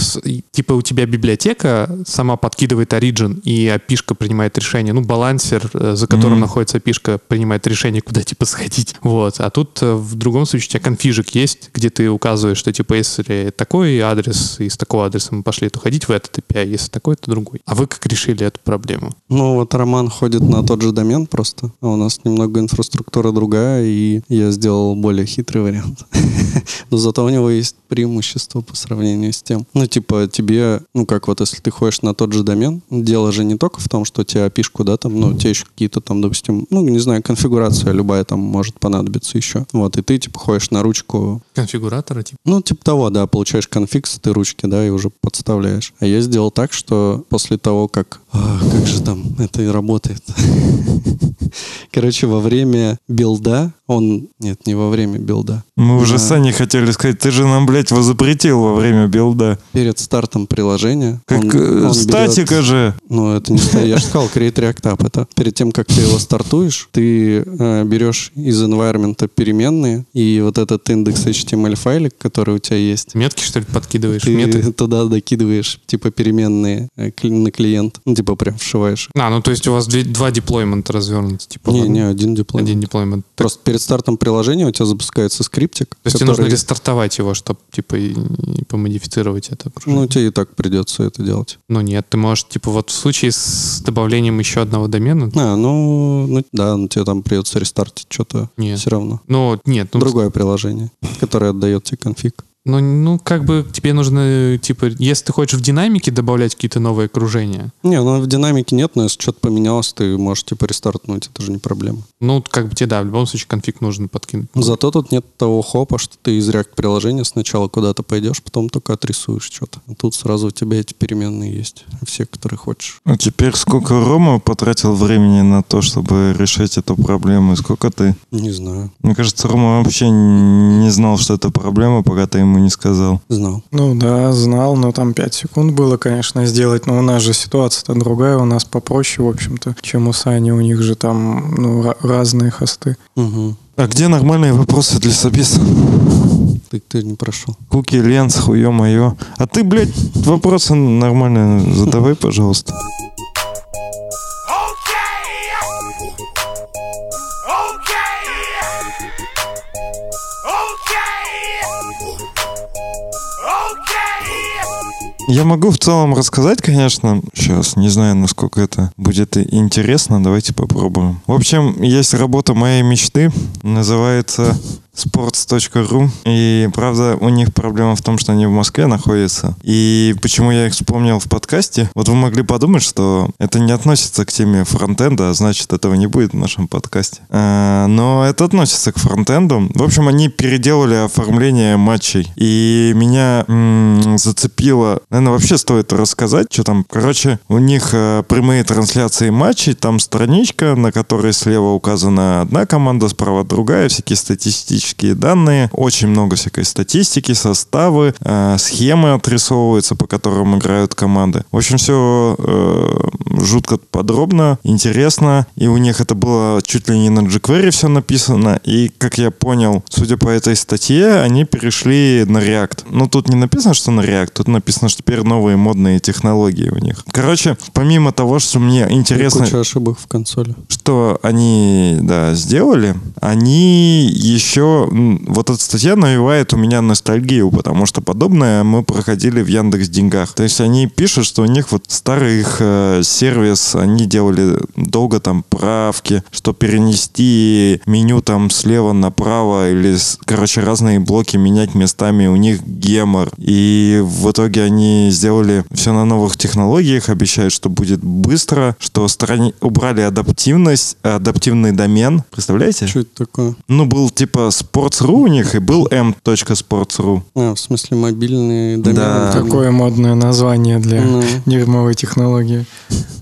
типа у тебя библиотека сама подкидывает Origin, и API-шка принимает решение. Ну, балансер, э, за которым Мгм. находится API-шка, принимает решение, куда типа сходить. Вот. А тут э, в другом случае у тебя конфижик есть, где ты указываешь, что типа если такой адрес, и с такого адреса мы пошли, то ходить в этот API, если такой, то другой. А вы как решили эту проблему? Ну, вот Роман ходит на тот же домен просто, а у нас немного инфраструктура другая, и я сделал более хитрый вариант. Но зато у него есть преимущество по сравнению с тем. Ну, типа, тебе, ну, как вот если ты ходишь на тот же домен, дело же не только в том, что тебе опишку, да, там, ну, у тебя еще какие-то там, допустим, ну, не знаю, конфигурация любая там может понадобиться еще. Вот, и ты, типа, ходишь на ручку, Конфигуратора, типа. ну, типа того, да, получаешь конфиг с этой ручки, да, и уже подставляешь. А я сделал так, что после того, как... а, как же там это и работает? Короче, во время билда он... Нет, не во время билда. Мы уже Да. с Саней хотели сказать, ты же нам, блядь, его запретил во время билда. Перед стартом приложения... Как он- э, он статика берет- же. Ну, это не Я же сказал, Create React App. Это перед тем, как ты его стартуешь, ты э, берешь из environment переменные, и вот этот индекс HTML файлик, который у тебя есть, Метки, что ли, подкидываешь? ты Меты? туда докидываешь, типа, переменные э, на клиент. Ну, типа, прям вшиваешь. А, ну то есть у вас две- два деплоймента развернуты, типа. Не, не, один диплом. Один деплоймент. То Просто перед стартом приложения у тебя запускается скриптик, есть тебе нужно который... рестартовать его, чтобы, типа, и, и помодифицировать это Ну, окружение. тебе и так придется это делать. Ну, нет, ты можешь, типа, вот в случае с добавлением еще одного домена, А, ну, ну да, ну, тебе там придется рестартить что-то Нет. все равно. ну, нет, ну, Другое приложение, которое отдает тебе конфиг. Ну, ну, как бы тебе нужно, типа, если ты хочешь в динамике добавлять какие-то новые окружения, Не, ну в динамике нет, но если что-то поменялось, ты можешь типа рестартнуть, это же не проблема. ну, как бы тебе, да, в любом случае конфиг нужно подкинуть. Зато тут нет того хопа, что ты из React приложения сначала куда-то пойдешь, потом только отрисуешь что-то. А тут сразу у тебя эти переменные есть, все, которые хочешь. А теперь сколько Рома потратил времени на то, чтобы решить эту проблему, и сколько ты? Не знаю, Мне кажется, Рома вообще не знал, что это проблема, пока ты ему не сказал. знал. Ну да, знал, но там 5 секунд было, конечно, сделать. Но у нас же ситуация-то другая, у нас попроще, в общем-то, чем у Сани. У них же там ну, ра- разные хосты. Угу. А где нормальные вопросы для собеса? Ты, ты не прошел. Куки, Ленс, хуё моё. А ты, блядь, вопросы нормально задавай, пожалуйста. Я могу в целом рассказать, конечно. Сейчас, не знаю, насколько это будет интересно. Давайте попробуем. В общем, есть работа моей мечты. Называется sports.ru. И, правда, у них проблема в том, что они в Москве находятся. И почему я их вспомнил в подкасте? Вот вы могли подумать, что это не относится к теме фронтенда, а значит, этого не будет в нашем подкасте. А, Но это относится к фронтенду. В общем, они переделали оформление матчей. И меня м, зацепило... Наверное, вообще стоит рассказать, что там. Короче, у них э, прямые трансляции матчей, там страничка, на которой слева указана одна команда, справа другая, всякие статистические данные, очень много всякой статистики, составы, э, схемы отрисовываются, по которым играют команды. В общем, все жутко подробно, интересно, и у них это было чуть ли не на jQuery все написано, и, как я понял, судя по этой статье, они перешли на React. Ну, тут не написано, что на React, тут написано, что теперь новые модные технологии у них. Короче, помимо того, что мне интересно Куча ошибок в консоли. что они, да, сделали, они еще... м, Вот эта статья навевает у меня ностальгию, потому что подобное мы проходили в Яндекс Деньгах. То есть они пишут, что у них вот старый их э, сервис, они делали долго там правки, что перенести меню там слева направо или, короче, разные блоки менять местами, у них гемор. И в итоге они сделали все на новых технологиях, обещают, что будет быстро, что страни... убрали адаптивность, адаптивный домен. Представляете? Что это такое? Ну, был типа sports.ru у них и был m.sports.ru. А, в смысле мобильный домен. Да. Такое модное название для Ну. дерьмовой технологии.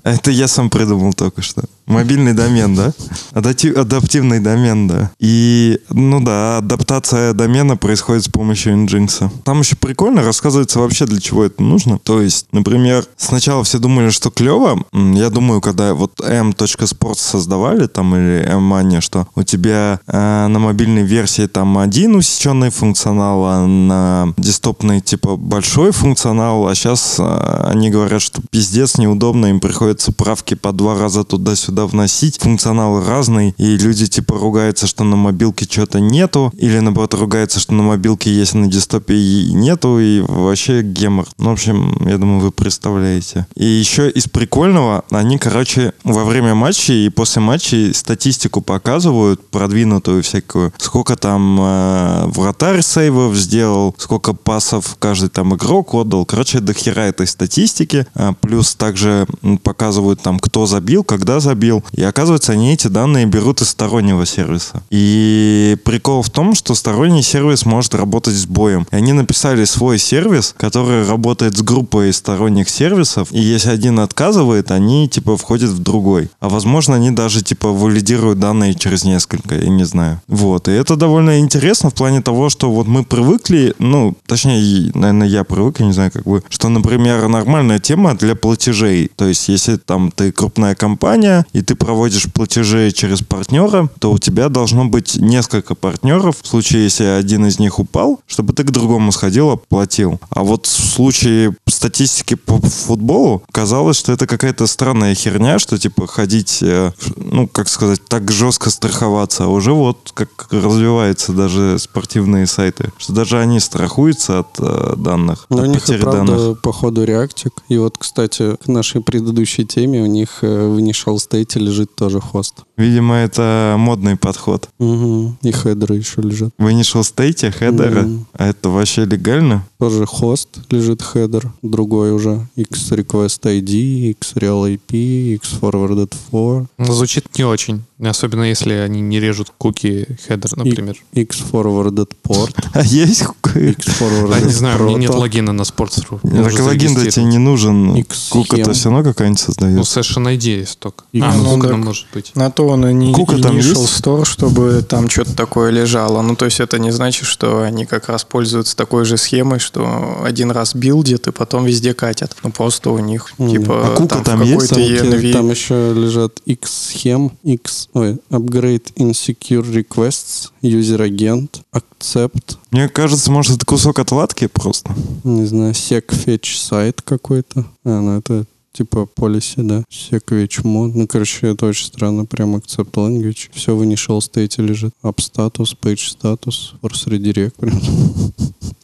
Это я сам придумал только что. Мобильный домен, да? Адапти- Адаптивный домен, да. И, ну да, адаптация домена происходит с помощью Nginx. Там еще прикольно рассказывается вообще, для чего это нужно. То есть, например, сначала все думали, что клево. Я думаю, когда вот m.sports создавали, там, или m что у тебя э, на мобильной версии там один усеченный функционал, а на десктопной типа большой функционал, а сейчас они говорят, что пиздец неудобно, им приходится правки по два раза туда-сюда туда вносить. Функционал разный, и люди типа ругаются, что на мобилке что-то нету, или наоборот ругаются, что на мобилке есть, а на десктопе и нету, и вообще гемор. Ну, в общем, я думаю, вы представляете. И еще из прикольного, они, короче, во время матчей и после матчей статистику показывают, продвинутую всякую. Сколько там э, вратарь сейвов сделал, сколько пасов каждый там игрок отдал. Короче, до хера этой статистики. А, плюс также показывают там, кто забил, когда забил. И оказывается, они эти данные берут из стороннего сервиса. И прикол в том, что сторонний сервис может работать с боем. И они написали свой сервис, который работает с группой сторонних сервисов. И если один отказывает, они типа входят в другой. А возможно, они даже типа валидируют данные через несколько, я не знаю. Вот. И это довольно интересно в плане того, что вот мы привыкли, ну, точнее, наверное, я привык, я не знаю, как вы, что, например, нормальная тема для платежей. То есть, если там ты крупная компания, ты проводишь платежи через партнера, то у тебя должно быть несколько партнеров. В случае, если один из них упал, чтобы ты к другому сходил, оплатил. А вот в случае статистики по футболу казалось, что это какая-то странная херня, что типа ходить, э, ну, как сказать, так жестко страховаться. А уже вот как развиваются даже спортивные сайты, что даже они страхуются от э, данных, Но от у них и потери правда данных. по ходу реактик. И вот, кстати, к нашей предыдущей теме у них э, в Initial State лежит тоже хост. Видимо, это модный подход. Угу. И хедеры еще лежат. В Initial State хедеры, Мгм. а это вообще легально? Тоже хост лежит хедер, другой уже. X request ID, X real IP, X forwarded for, Ну, Звучит не очень. Особенно если они не режут куки хедер, например. X forwarded port, А есть? X forwarded А не знаю, у меня нет логина на Sports.ru. Так Нужно логин-то тебе не нужен. X Кука-то все равно какая-нибудь Ну, создает. Session ID есть только. А, ну, Ну, может быть. На то он и не Кука там initial есть? store, чтобы там что-то такое лежало. Ну, то есть это не значит, что они как раз пользуются такой же схемой, что один раз билдят и потом везде катят. Ну, просто у них, Мгм. типа, А Кука в там есть? какой-то Там, ENV. там еще лежат X схем, X, ой, upgrade insecure requests, user agent, accept, Мне кажется, может, это кусок отладки просто. не знаю, sec fetch сайт какой-то. А, ну это типа policy, да. Fetch mod. Ну, короче, это очень странно. Прям accept language. Все в initial state лежит. App status, page status, force redirect. Прям.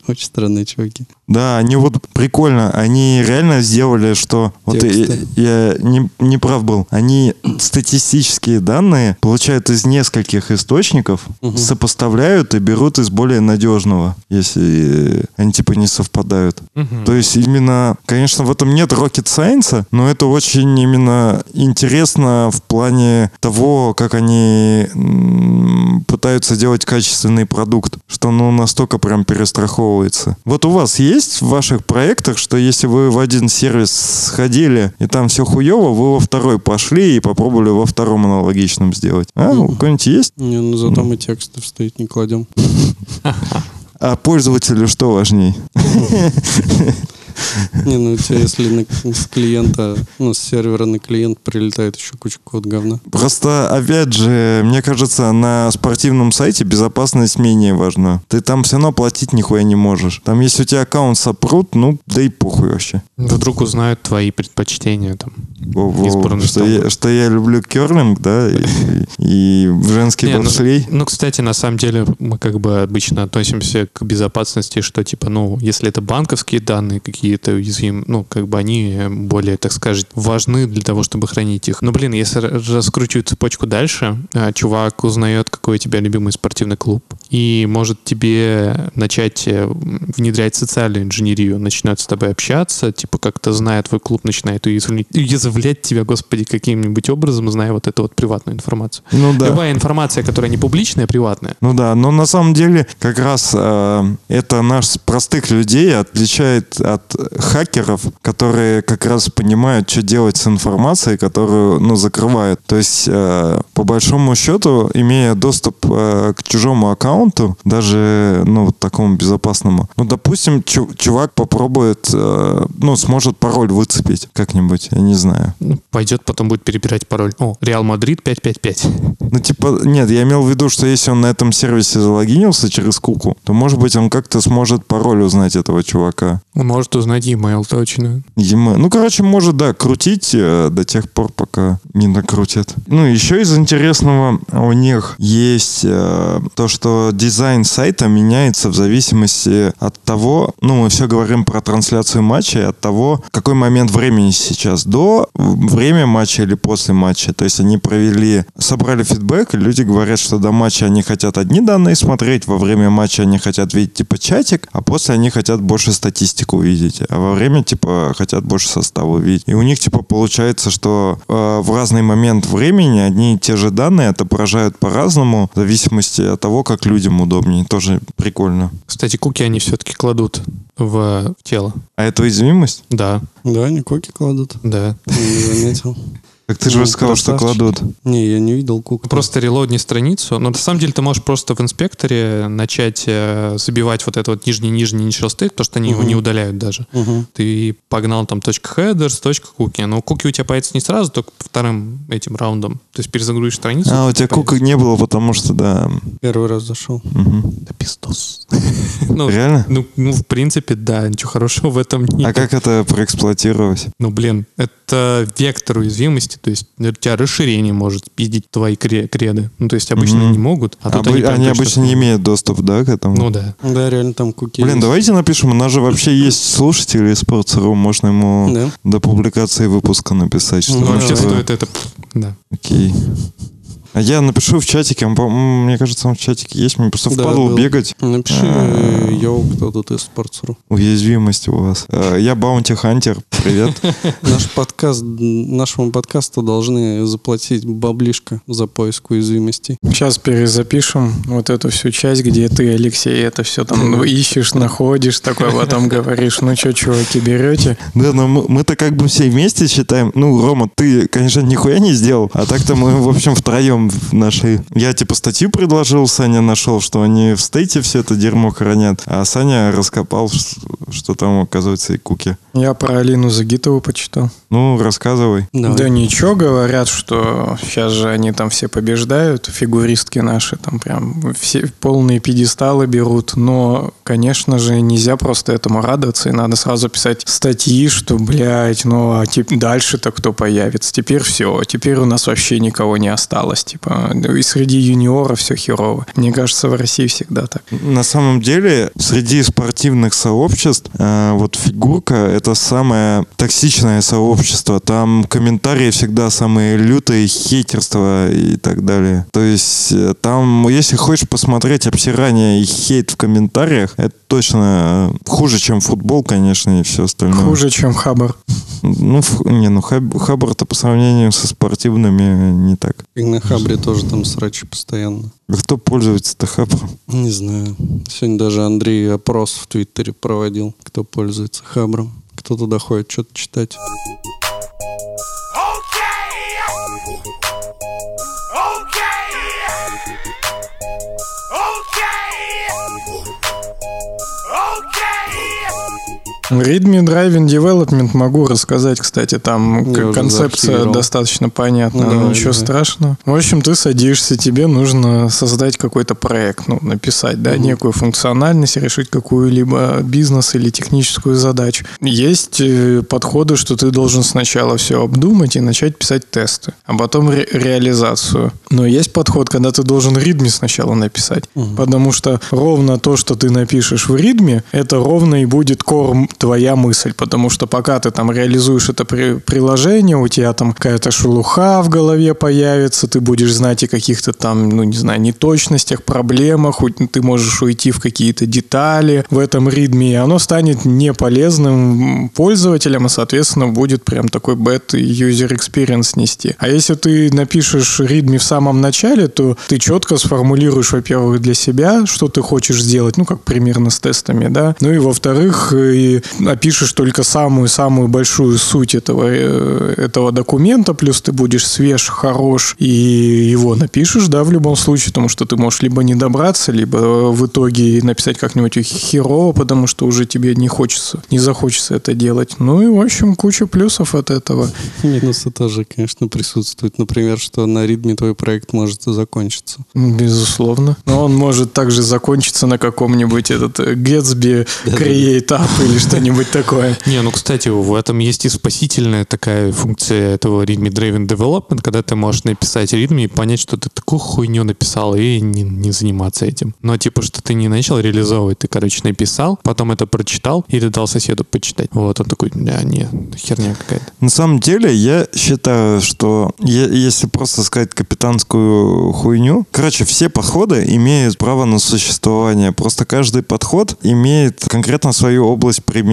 Очень странные чуваки. Да, они вот прикольно, они реально сделали, что вот я, я не, не прав был. Они статистические данные получают из нескольких источников, Мгм. сопоставляют и берут из более надежного, если они типа не совпадают. Мгм. То есть именно, конечно, в этом нет rocket science, но это очень именно интересно в плане того, как они пытаются делать качественный продукт, что ну настолько прям перестраховывается. Вот у вас есть в ваших проектах, что если вы в один сервис сходили и там все хуево, вы во второй пошли и попробовали во втором аналогичном сделать? А, у кого-нибудь есть? Не, ну зато мы тексты в стейт не кладем. А пользователю что важней? Не, ну у тебя если на- с клиента, ну с сервера на клиент прилетает еще куча код говна. Просто, опять же, мне кажется, на спортивном сайте безопасность менее важна. Ты там все равно платить нихуя не можешь. Там, если у тебя аккаунт сопрут, ну, да и похуй вообще. Вдруг узнают твои предпочтения там. Что, я, что я люблю керлинг, да, и, и женский Не, ну. Ну, кстати, на самом деле мы как бы обычно относимся к безопасности, что типа, ну, если это банковские данные какие-то уязвимы, ну, как бы они более, так сказать, важны для того, чтобы хранить их. Но, блин, если раскручивать цепочку дальше, а, чувак узнает, какой у тебя любимый спортивный клуб, и может тебе начать э, внедрять социальную инженерию, начинает с тобой общаться, типа как-то зная твой клуб, начинает уязвлять, уязвлять тебя, господи, каким-нибудь образом, зная вот эту вот приватную информацию. Ну да. Любая информация, которая не публичная, приватная. Ну да, но на самом деле как раз э, это нас, простых людей, отличает от хакеров, которые как раз понимают, что делать с информацией, которую, ну, закрывают. То есть, э, по большому счету, имея доступ э, к чужому аккаунту, даже, ну, вот такому безопасному, ну, допустим, чу- чувак попробует, э, ну, сможет пароль выцепить как-нибудь, я не знаю. Ну, Пойдет, потом будет перебирать пароль. О, Реал Мадрид 555. Ну, типа, нет, я имел в виду, что если он на этом сервисе залогинился через куку, то, может быть, он как-то сможет пароль узнать этого чувака. Он может Можно e-mail, точно. E-mail. Ну, короче, может, да, крутить э, до тех пор, пока не накрутят. Ну, еще из интересного у них есть э, то, что дизайн сайта меняется в зависимости от того, ну, мы все говорим про трансляцию матча, и от того, какой момент времени сейчас, до время матча или после матча. То есть они провели, собрали фидбэк, и люди говорят, что до матча они хотят одни данные смотреть, во время матча они хотят видеть, типа, чатик, а после они хотят больше статистику увидеть, а во время, типа, хотят больше состава увидеть. И у них, типа, получается, что э, в разный момент времени одни и те же данные отображают по-разному, в зависимости от того, как людям удобнее. Тоже прикольно. Кстати, куки они все-таки кладут в тело. А это уязвимость? Да, Да, они коки кладут. да. Не заметил. Так ты же Ну, сказал, что кладут. Не, я не видел кук. Просто релодни страницу. Но на самом деле ты можешь просто в инспекторе начать э, забивать вот этот вот нижний-нижний шелсты, то, что они его Мгм. не удаляют даже. Мгм. Ты погнал там .headers, .cookie. Но куки у тебя появятся не сразу, только вторым этим раундом. То есть перезагрузишь страницу. А, у тебя появится. кука не было, потому что, да. Первый раз зашел. мгм. Да пиздос. Ну, Реально? Ну, ну, в принципе, да, ничего хорошего в этом нет. А как это проэксплуатировать? Ну, блин, это вектор уязвимости, то есть у тебя расширение может пиздить твои кре- креды. Ну, то есть обычно Мгм. не могут, а тут Обы- они, они обычно не имеют доступ, да, к этому? Ну да. Да, реально там куки Блин, есть. давайте напишем, у нас же вообще есть слушатели из Sports.ru, можно ему Да. до публикации выпуска написать, что Ну, вообще стоит это... пф, Да. Окей. А я напишу в чатике, мне кажется, он в чатике есть, мне просто Да, впадло был. бегать. Напиши, А. йоу, кто тут из Sports.ru. Уязвимость у вас. Э, Я Баунти Хантер, привет. Наш подкаст, нашему подкасту должны заплатить баблишко за поиск уязвимостей. Сейчас перезапишем вот эту всю часть, где ты, Алексей, это все там ищешь, находишь, такой потом говоришь, ну что, чуваки, берете? Да, но мы- мы-то как бы все вместе считаем. Ну, Рома, ты, конечно, нихуя не сделал, а так-то мы, в общем, втроем нашли. Я, типа, статью предложил, Саня нашел, что они в стейте все это дерьмо хранят, а Саня раскопал, что там, оказывается, и куки. Я про Алину Загитову почитал. Ну, рассказывай. Давай. Да ничего, говорят, что сейчас же они там все побеждают, фигуристки наши там прям все полные пьедесталы берут, но, конечно же, нельзя просто этому радоваться, и надо сразу писать статьи, что, блядь, ну а тип- дальше-то кто появится? Теперь все, теперь у нас вообще никого не осталось, типа, и среди юниоров все херово. Мне кажется, в России всегда так. На самом деле, среди спортивных сообществ, э, вот фигурка — это самое токсичное сообщество. Там комментарии всегда самые лютые, хейтерство и так далее. То есть э, там, если хочешь посмотреть обсирание и хейт в комментариях, это точно э, хуже, чем футбол, конечно, и все остальное. Хуже, чем Хабар. Ну, не, ну Хаб- Хаббар-то по сравнению со спортивными не так. И на Хабре тоже там срачи постоянно. Кто пользуется-то Хабром? Не знаю. Сегодня даже Андрей опрос в Твиттере проводил, кто пользуется Хабром. Кто туда ходит что-то читать. Readme Driving Development могу рассказать, кстати, там Я концепция достаточно понятна, Ну, давай, ничего давай. страшного. В общем, ты садишься, тебе нужно создать какой-то проект, ну, написать, да, некую функциональность, решить какую-либо бизнес или техническую задачу. Есть э, подходы, что ты должен сначала все обдумать и начать писать тесты, а потом ре- реализацию. Но есть подход, когда ты должен ридми сначала написать, потому что ровно то, что ты напишешь в ридме, это ровно и будет корм твоя мысль, потому что пока ты там реализуешь это при- приложение, у тебя там какая-то шелуха в голове появится, ты будешь знать о каких-то там, ну не знаю, неточностях, проблемах, ты можешь уйти в какие-то детали в этом ридме, и оно станет неполезным пользователям, и, соответственно, будет прям такой бэт user experience нести. А если ты напишешь ридми в самом начале, то ты четко сформулируешь, во-первых, для себя, что ты хочешь сделать, ну, как примерно с тестами, да, ну и, во-вторых, и опишешь только самую-самую большую суть этого, э, этого документа, плюс ты будешь свеж, хорош, и его напишешь, да, в любом случае, потому что ты можешь либо не добраться, либо в итоге написать как-нибудь херово, потому что уже тебе не хочется, не захочется это делать. Ну и, в общем, куча плюсов от этого. Минусы тоже, конечно, присутствуют. Например, что на ритме твой проект может закончиться. Безусловно. Но он может также закончиться на каком-нибудь этот э, Gatsby Create App или что что-нибудь такое. Не, ну, кстати, в этом есть и спасительная такая функция этого readme driven development, когда ты можешь написать readme и понять, что ты такую хуйню написал, и не, не заниматься этим. Но типа, что ты не начал реализовывать, ты, короче, написал, потом это прочитал или дал соседу почитать. Вот, он такой, да, не, херня какая-то. На самом деле, я считаю, что е- если просто сказать капитанскую хуйню, короче, все подходы имеют право на существование. Просто каждый подход имеет конкретно свою область применения.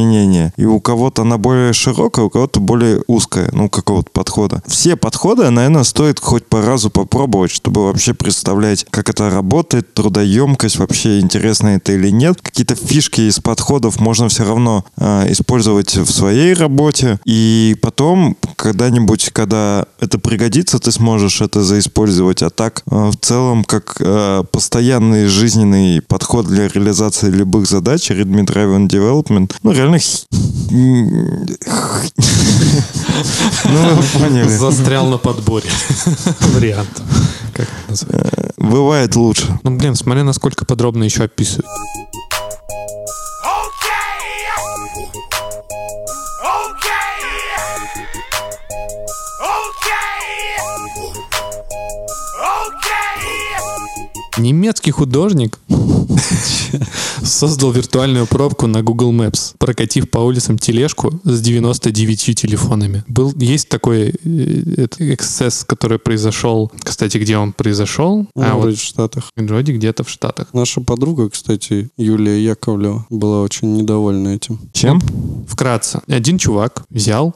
И у кого-то она более широкая, у кого-то более узкая, ну, какого-то подхода. Все подходы, наверное, стоит хоть по разу попробовать, чтобы вообще представлять, как это работает, трудоемкость, вообще интересно это или нет. Какие-то фишки из подходов можно все равно э, использовать в своей работе. И потом, когда-нибудь, когда это пригодится, ты сможешь это заиспользовать. А так, э, в целом, как э, постоянный жизненный подход для реализации любых задач, Readme Driven Development, ну, реально... Ну, вы поняли. Застрял на подборе. Вариант. Как это назвать? Бывает лучше. Ну, блин, смотри, насколько подробно еще описывают. Немецкий художник создал виртуальную пробку на Google Maps, прокатив по улицам тележку с 99 телефонами. Был, есть такой э, эксцесс, который произошел, кстати, где он произошел? Ну, а, вроде вот в Штатах. вроде где-то в Штатах. Наша подруга, кстати, Юлия Яковлева, была очень недовольна этим. Чем? Вкратце. Один чувак взял,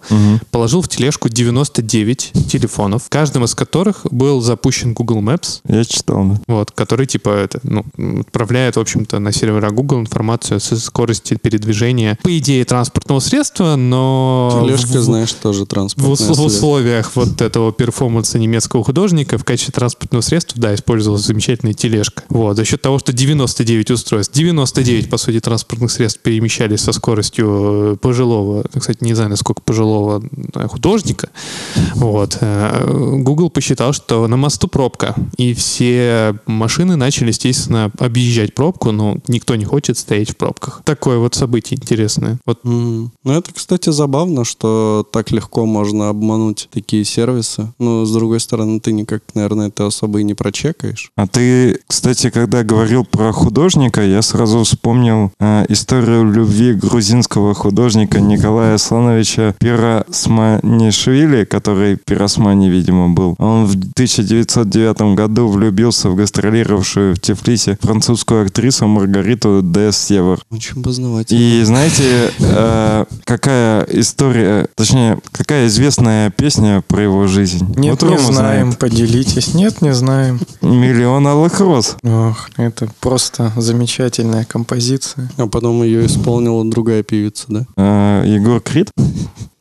положил в тележку 99 телефонов, в каждом из которых был запущен Google Maps, Я читал, да. вот, который типа это, ну, отправляет, в общем-то, на сервера Google информацию со скорости передвижения, по идее, транспортного средства, но Тележка, в- знаешь, тоже в, транспортное в средство. условиях вот этого перформанса немецкого художника в качестве транспортного средства, да, использовалась замечательная тележка. Вот, за счет того, что 99 устройств, 99, по сути, транспортных средств перемещались со скоростью э, пожилого, кстати, не знаю, насколько пожилого э, художника, вот, э, Google посчитал, что на мосту пробка, и все машины начали, естественно, объезжать пробку, но никто не хочет стоять в пробках. Такое вот событие интересное. Вот Мгм. Ну, это, кстати, забавно, что так легко можно обмануть такие сервисы. Но, с другой стороны, ты никак, наверное, это особо и не прочекаешь. А ты, кстати, когда говорил про художника, я сразу вспомнил э, историю любви грузинского художника Николая Слановича Пиросманишвили, который Пиросмани, видимо, был. Он в 1909 году влюбился в гастролировавшую в Тифлисе французскую актрису Маргариту де Север. Очень познавательно. И знаете, э, какая история, точнее, какая известная песня про его жизнь? Нет, Вот не Рома знаем, знает. поделитесь. Нет, не знаем. Миллион алых роз. Ох, это просто замечательная композиция. А потом ее исполнила другая певица, да? Э, Егор Крид?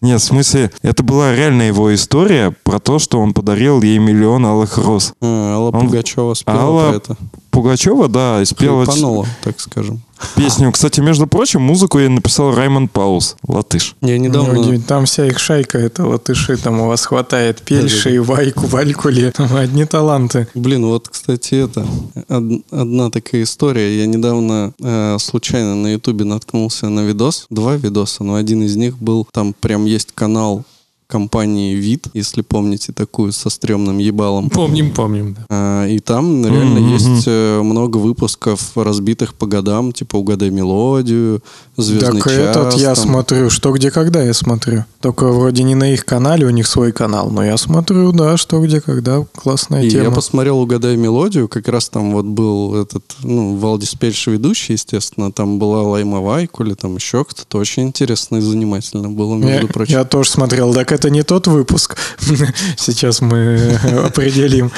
Нет, в смысле, это была реальная его история про то, что он подарил ей миллион алых роз. А, Алла Он- Пугачева спела Алла про это. Пугачева, да, и спела Хайпанула, так скажем. Песню. Кстати, между прочим, музыку ей написал Раймонд Паулс, латыш. Я недавно... Неудивительно. Там вся их шайка, это латыши, там у вас хватает Пельши и Вайку, Валькули, там одни таланты. Блин, вот, кстати, это од- одна такая история. Я недавно э, случайно на Ютубе наткнулся на видос, два видоса, но один из них был, там прям есть канал компании Вид, если помните такую со стрёмным ебалом. помним, помним. да. А, И там реально Мгм. есть э, много выпусков, разбитых по годам, типа «Угадай мелодию», «Звездный так час». этот я там. смотрю, что где когда я смотрю. Только вроде не на их канале, у них свой канал, но я смотрю, да, что где когда, классная И я тема. посмотрел «Угадай мелодию», как раз там вот был этот, ну, Валдис Пельш ведущий, естественно, там была Лайма Вайкули, там еще кто-то. Очень интересно и занимательно было, Я, между прочим. я тоже смотрел, так это не тот выпуск. Сейчас мы определим.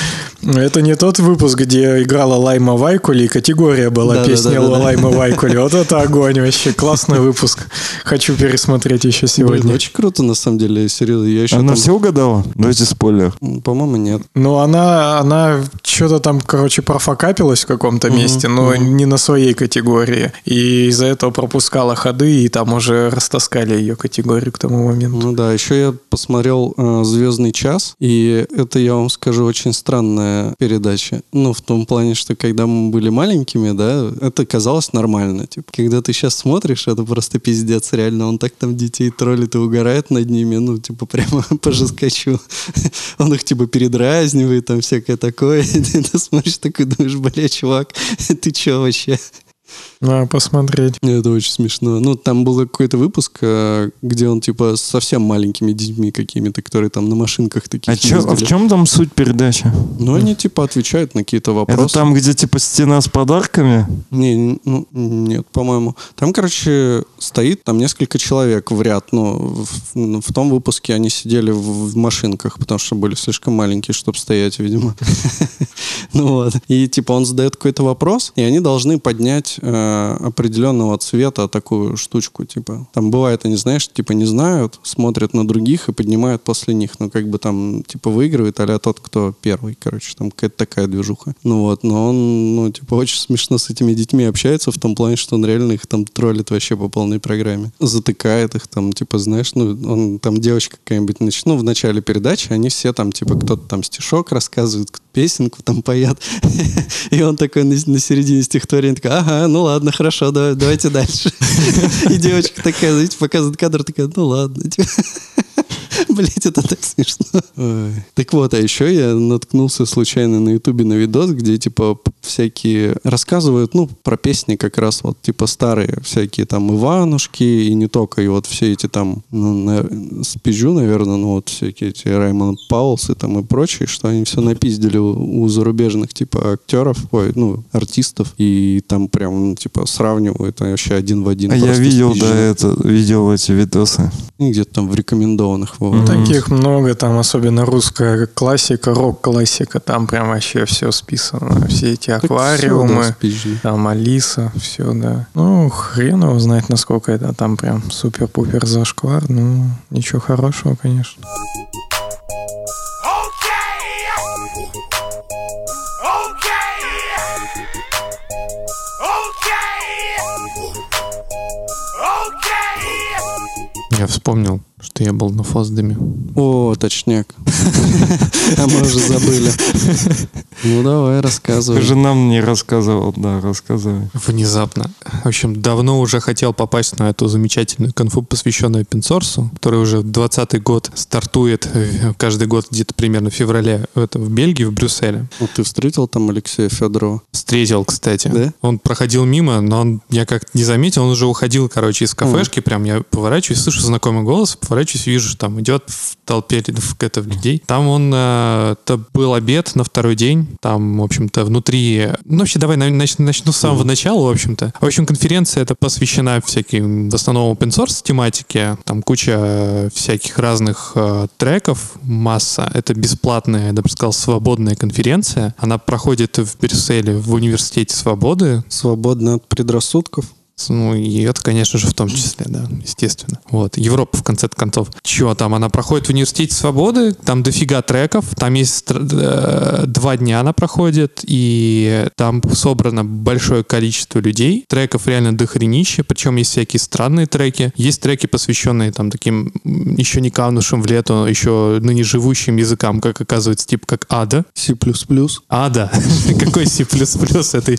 Это не тот выпуск, где играла Лайма Вайкули, и категория была Да-да-да-да-да. песня Лайма Вайкули. Вот это огонь вообще, классный выпуск. Хочу пересмотреть еще Блин, сегодня. очень круто, на самом деле, серьезно. Я еще Она там- все угадала? Давайте спойлер. По-моему, нет. Ну, она, она что-то там, короче, профокапилась в каком-то месте, но не на своей категории. И из-за этого пропускала ходы, и там уже растаскали ее категорию к тому моменту. Ну да, еще я посмотрел э, «Звездный час», и это, я вам скажу, очень странная передача. Ну, в том плане, что когда мы были маленькими, да, это казалось нормально. Типа, когда ты сейчас смотришь, это просто пиздец, реально. Он так там детей троллит и угорает над ними, ну, типа, прямо по жескачу. Он их, типа, передразнивает, там всякое такое. Ты смотришь такой, думаешь, бля, чувак, ты че вообще? Надо посмотреть. Это очень смешно. Ну, там был какой-то выпуск, э, где он, типа, с совсем маленькими детьми какими-то, которые там на машинках такие А, чё- а в чем там суть передачи? Ну, они, типа, отвечают на какие-то вопросы. Это там, где типа стена с подарками? Не, ну, нет, по-моему. Там, короче, стоит там несколько человек в ряд. Ну, в, ну, в том выпуске они сидели в, в машинках, потому что были слишком маленькие, чтобы стоять, видимо. Ну вот. И, типа, он задает какой-то вопрос, и они должны поднять э, определенного цвета такую штучку, типа. Там бывает, они, знаешь, типа, не знают, смотрят на других и поднимают после них. Ну, как бы там, типа, выигрывает, а тот, кто первый, короче. Там какая-то такая движуха. Ну вот, но он, ну, типа, очень смешно с этими детьми общается в том плане, что он реально их там троллит вообще по полной программе. Затыкает их там, типа, знаешь, ну, он там девочка какая-нибудь, ну, в начале передачи они все там, типа, кто-то там стишок рассказывает, кто-то песенку там поет. И он такой на, на середине стихотворения такой, ага, ну ладно, хорошо, давай- давайте дальше. И девочка такая, знаете, показывает кадр, такая, ну ладно. Блять, это так смешно. Ой. Так вот, а еще я наткнулся случайно на ютубе на видос, где типа всякие рассказывают, ну, про песни как раз вот типа старые, всякие там Иванушки и не только, и вот все эти там, ну, на- спижу, наверное, ну вот всякие эти Раймонд Паулсы там и прочие, что они все напиздили у, у зарубежных типа актеров, ой, ну, артистов, и там прям, ну, типа, сравнивают вообще один в один. А я видел, да, это, видел эти видосы. И где-то там в рекомендованных. Мгм. Таких много, там особенно русская классика, рок-классика, там прям вообще все списано. Все эти аквариумы, там Алиса, все, да. Ну, хрен его знать, насколько это там прям супер-пупер зашквар. Ну, ничего хорошего, конечно. Я вспомнил, что я был на Фоздеме. О, точняк. А мы уже забыли. Ну давай, Ты рассказывай. же нам не рассказывал, да, рассказывай. Внезапно. В общем, давно уже хотел попасть на эту замечательную конфу, посвященную Пинсорсу, которая уже 20 год стартует э, каждый год где-то примерно в феврале это в Бельгии, в Брюсселе. Ну, Ты встретил там Алексея Федорова? Встретил, кстати. Да? Он проходил мимо, но он, я как-то не заметил, он уже уходил, короче, из кафешки. Прям я поворачиваюсь, слышу знакомый голос, поворачиваюсь, вижу, что там идет в толпе в, это, в людей. Там он, э, это был обед на второй день. Там, в общем-то, внутри... Ну, вообще, давай на- нач- начну с самого начала, в общем-то. В общем, конференция эта посвящена всяким, в основном, open source тематике. Там куча всяких разных э, треков, масса. Это бесплатная, я бы сказал, свободная конференция. Она проходит в Брюсселе в Университете Свободы. Свободно от предрассудков? Ну, и это, конечно же, в том числе, да, естественно. Вот, Европа, в конце концов. Чего там? Она проходит в Университете Свободы, там дофига треков, там есть э, два дня она проходит, и там собрано большое количество людей. Треков реально дохренище, причем есть всякие странные треки. Есть треки, посвященные там таким еще не канувшим в лету, еще ныне живущим языкам, как оказывается, типа как ада. C++? Ада. Какой C++? Это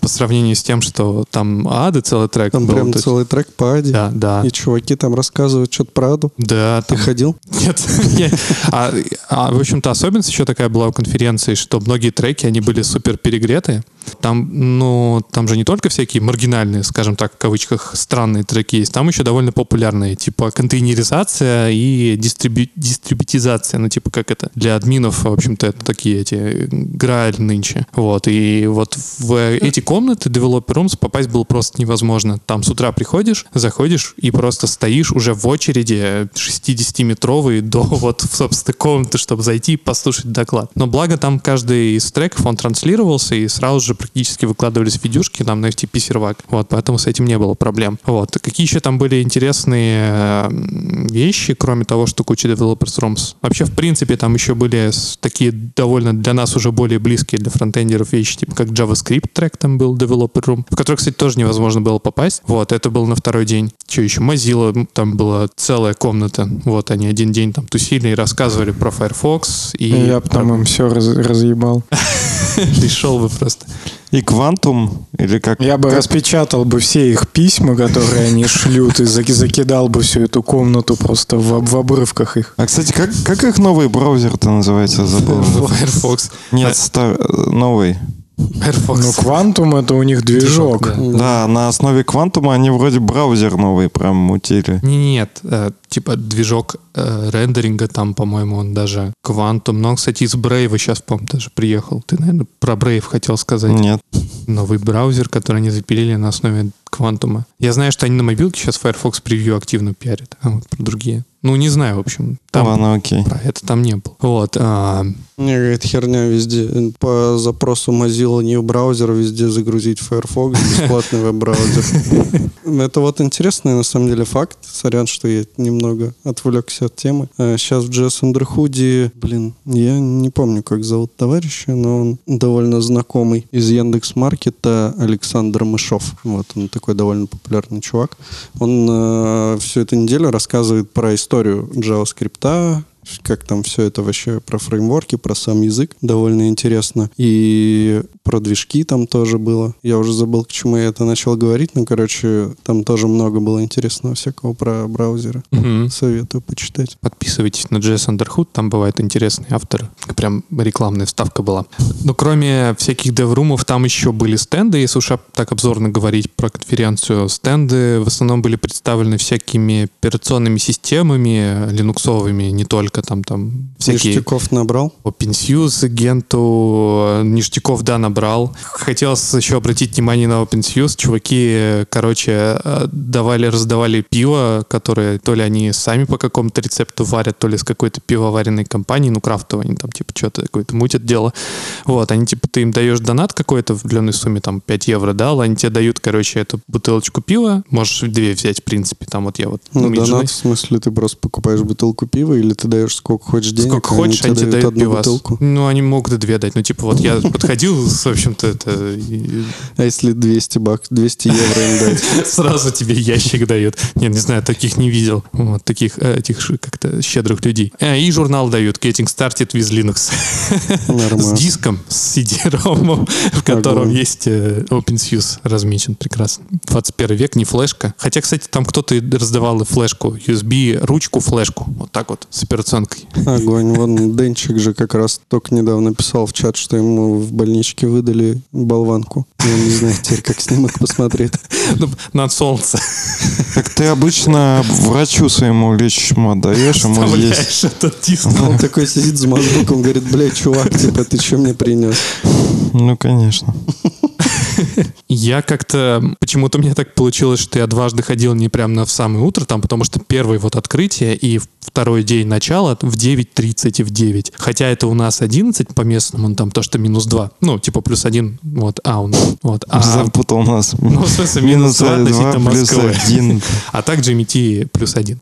по сравнению с тем, что там ада целый трек Там был. прям есть- целый трек по Аде? Да, да. И чуваки там рассказывают что-то про Аду? Да, Ты там- ходил? Нет. А, а, в общем-то, особенность еще такая была у конференции, что многие треки, они были супер перегреты. Там, ну, там же не только всякие маргинальные, скажем так, в кавычках, странные треки есть, там еще довольно популярные, типа контейнеризация и дистрибю- дистрибутизация, ну, типа как это, для админов, в общем-то, это такие эти грааль нынче. Вот, и вот в эти комнаты Developer Rooms попасть было просто невозможно. Там с утра приходишь, заходишь и просто стоишь уже в очереди 60-метровой до вот, собственно, комнаты, чтобы зайти и послушать доклад. Но благо там каждый из треков, он транслировался, и сразу же практически выкладывались видюшки там на FTP сервак. Вот, поэтому с этим не было проблем. Вот. Какие еще там были интересные э, вещи, кроме того, что куча developers rooms? Вообще, в принципе, там еще были такие довольно для нас уже более близкие для фронтендеров вещи, типа как JavaScript трек там был Developer Room, в который, кстати, тоже невозможно было попасть. Вот, это был на второй день. Что еще? Mozilla, там была целая комната. Вот, они один день там тусили и рассказывали про Firefox. И Я потом им все разъебал. пришел бы просто. И квантум, или как? Я бы распечатал бы все их письма, которые они шлют, и заки- закидал бы всю эту комнату просто в, в обрывках их. А, кстати, как, как их новый браузер-то называется? Забыл. Firefox. Нет, стар- э, новый. Firefox. Ну, Квантум это у них движок. да. Да, на основе квантума они вроде браузер новый прям мутили. Не- Нет, э, типа движок э, рендеринга там, по-моему, он даже квантум. Но он, кстати, из Brave сейчас, по-моему, даже приехал. Ты, наверное, про Brave хотел сказать. Нет. Новый браузер, который они запилили на основе квантума. Я знаю, что они на мобилке сейчас Firefox превью активно пиарят. А вот про другие. Ну, не знаю, в общем. Там Ладно, окей. про это там не было. Вот. а, Мне какая-то херня везде. По запросу Mozilla New браузер везде загрузить Firefox, бесплатный веб-браузер. Это вот интересный на самом деле факт. Сорян, что я немного отвлекся от темы. А Сейчас в JS Underhood, блин, я не помню, как зовут товарища, но он довольно знакомый из Яндекс Маркета Александр Мышов. Вот он такой довольно популярный чувак. Он всю эту неделю рассказывает про историю JavaScript, как там все это вообще про фреймворки, про сам язык. Довольно интересно. И про движки там тоже было. Я уже забыл, к чему я это начал говорить, но, короче, там тоже много было интересного всякого про браузеры. мгм. Советую почитать. Подписывайтесь на JS Underhood, там бывают интересные авторы. Прям рекламная вставка была. Но кроме всяких деврумов, там еще были стенды, если уж так обзорно говорить про конференцию. Стенды в основном были представлены всякими операционными системами, линуксовыми, не только там, там всякие... Ништяков набрал? OpenSUSE, Генту, э, ништяков, да, набрал. Хотелось еще обратить внимание на OpenSUSE. Чуваки, короче, э, давали, раздавали пиво, которое то ли они сами по какому-то рецепту варят, то ли с какой-то пивоваренной компании, ну, крафтовой, они там, типа, что-то какое-то мутят дело. Вот, они, типа, ты им даешь донат какой-то в определенной сумме, там, 5 евро дал, они тебе дают, короче, эту бутылочку пива, можешь две взять, в принципе, там вот я вот... Ну, донат, в смысле, ты просто покупаешь бутылку пива, или ты даешь сколько хочешь денег, Сколько хочешь, они тебе дают одну пивас. бутылку. Ну, они могут и две дать. Ну, типа, вот я подходил, с, в общем-то, это... А если 200 бак, 200 евро им дать? Сразу тебе ящик дают. Нет, не знаю, таких не видел. Вот таких э, этих как-то щедрых людей. Э, И журнал дают Getting Started with Linux. С Нормально. диском, с CD-ROM, в котором есть э, OpenSUSE размечен прекрасно. 21 век, не флешка. Хотя, кстати, там кто-то раздавал и флешку, USB, ручку, флешку. Вот так вот, с операционкой. Огонь. Вон Денчик же как раз только недавно писал в чат, что ему в больничке выдали болванку. Я не знаю теперь, как снимок посмотреть. Ну, на солнце. Как ты обычно врачу своему лечащему отдаешь, ему есть. Этот диск. Он такой сидит с макбуком, говорит, бля, чувак, типа, ты что мне принес? Ну, конечно. Я как-то... Почему-то у меня так получилось, что я дважды ходил не прям на в самое утро, там, потому что первый вот открытие и второй день начала в 9.30 и в 9. Хотя это у нас 11 по местному, там то, что минус 2. Ну, типа плюс 1, вот, а у нас. Вот, а, Запутал нас. ну, в смысле, минус 2 относительно Москвы. А также GMT плюс 1.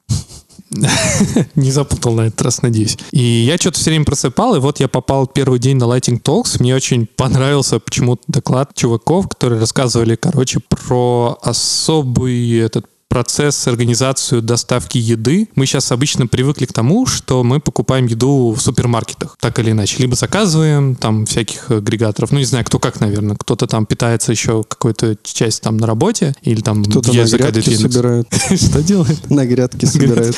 Не запутал на этот раз, надеюсь. И я что-то все время просыпал, и вот я попал первый день на Lighting Talks. Мне очень понравился почему-то доклад чуваков, которые рассказывали, короче, про особый этот процесс, организацию доставки еды. Мы сейчас обычно привыкли к тому, что мы покупаем еду в супермаркетах, так или иначе. Либо заказываем там всяких агрегаторов. Ну, не знаю, кто как, наверное. Кто-то там питается еще какой-то часть там на работе, или там Кто-то на грядки собирает. Что делает? На грядки собирает.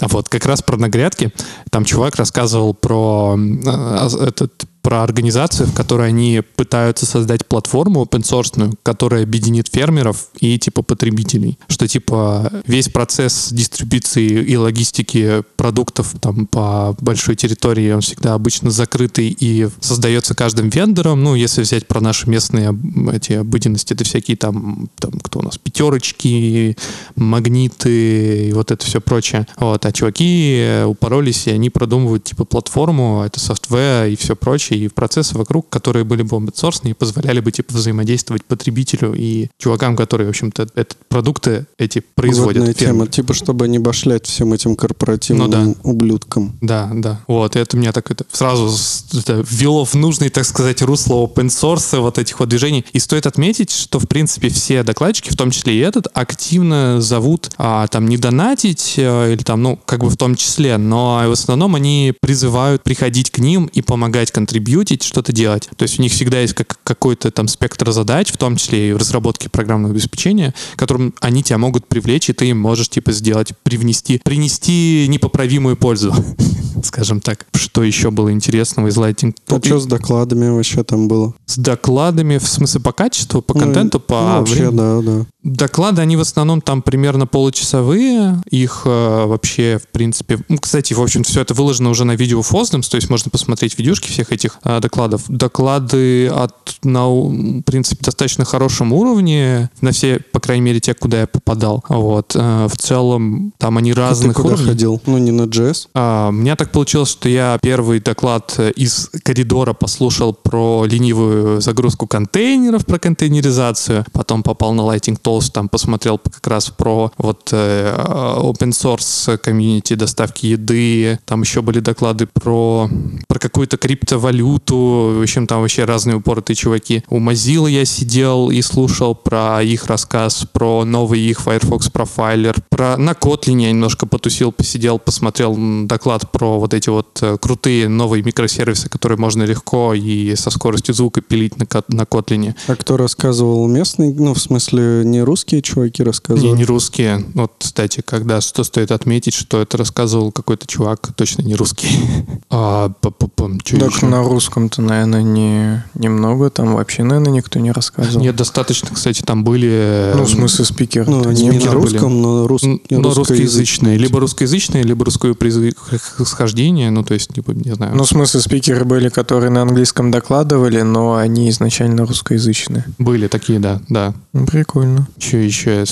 А вот как раз про нагрядки. Там чувак рассказывал про м, а, этот про организацию, в которой они пытаются создать платформу open source, которая объединит фермеров и типа потребителей. Что типа весь процесс дистрибуции и логистики продуктов там по большой территории, он всегда обычно закрытый и создается каждым вендором. Ну, если взять про наши местные эти обыденности, это всякие там, там кто у нас, пятерочки, магниты и вот это все прочее. Вот, а чуваки упоролись, и они продумывают типа платформу, это софтвер и все прочее, задачи и процессы вокруг, которые были бы open и позволяли бы типа взаимодействовать потребителю и чувакам, которые, в общем-то, этот продукты эти производят. Водная тема, типа, чтобы не башлять всем этим корпоративным Ну да. ублюдкам. Да, да. Вот, и это меня так это сразу это ввело в нужный, так сказать, русло open source вот этих вот движений. И стоит отметить, что, в принципе, все докладчики, в том числе и этот, активно зовут а, там не донатить э, или там, ну, как бы в том числе, но в основном они призывают приходить к ним и помогать контрибьютить, что-то делать. То есть у них всегда есть как, какой-то там спектр задач, в том числе и в разработке программного обеспечения, которым они тебя могут привлечь, и ты им можешь, типа, сделать, привнести, принести непоправимую пользу, скажем так. Что еще было интересного из Lightning А что с докладами вообще там было? С докладами, в смысле, по качеству, по Ну, контенту, по ну, вообще, времени? да, да. Доклады, они в основном там примерно получасовые. Их э, вообще, в принципе... ну, кстати, в общем, все это выложено уже на видео Фоздемс, то есть можно посмотреть видюшки всех этих э, докладов. Доклады от, на, в принципе, достаточно хорошем уровне, на все, по крайней мере, те, куда я попадал. Вот. Э, в целом, там они А ты разных куда уровней. ходил? Ну, не на JS? А, у меня так получилось, что я первый доклад э, из коридора послушал про ленивую загрузку контейнеров, про контейнеризацию. Потом попал на Lighting Tools, там посмотрел как раз про вот э, open source комьюнити доставки еды. Там еще были доклады про, про какую-то криптовалюту. В общем, там вообще разные упоротые чуваки. У Mozilla я сидел и слушал про их рассказ, про новый их Firefox Profiler, про на Kotlin я немножко потусил, посидел, посмотрел доклад про вот эти вот э, крутые новые микросервисы, которые можно легко и со скоростью звука пилить на, на Kotlin. А кто рассказывал местный? Ну, в смысле, не русские чуваки Не, рассказывали? не русские. Вот, кстати, когда что стоит отметить, что это рассказывал какой-то чувак, точно не русский. А, па-па-пам, чё Так ещё? на русском-то, наверное, не, немного. Там вообще, наверное, никто не рассказывал. Нет, достаточно, кстати, там были... Ну, в э, смысле, спикер. Ну, они не Спикеры на были. русском, но, рус... Но русскоязычные. Либо русскоязычные, либо русское происхождение. Ну, то есть, типа, не знаю. Ну, в смысле, спикеры были, которые на английском докладывали, но они изначально русскоязычные. Были такие, да, да. Ну, Прикольно. Что еще?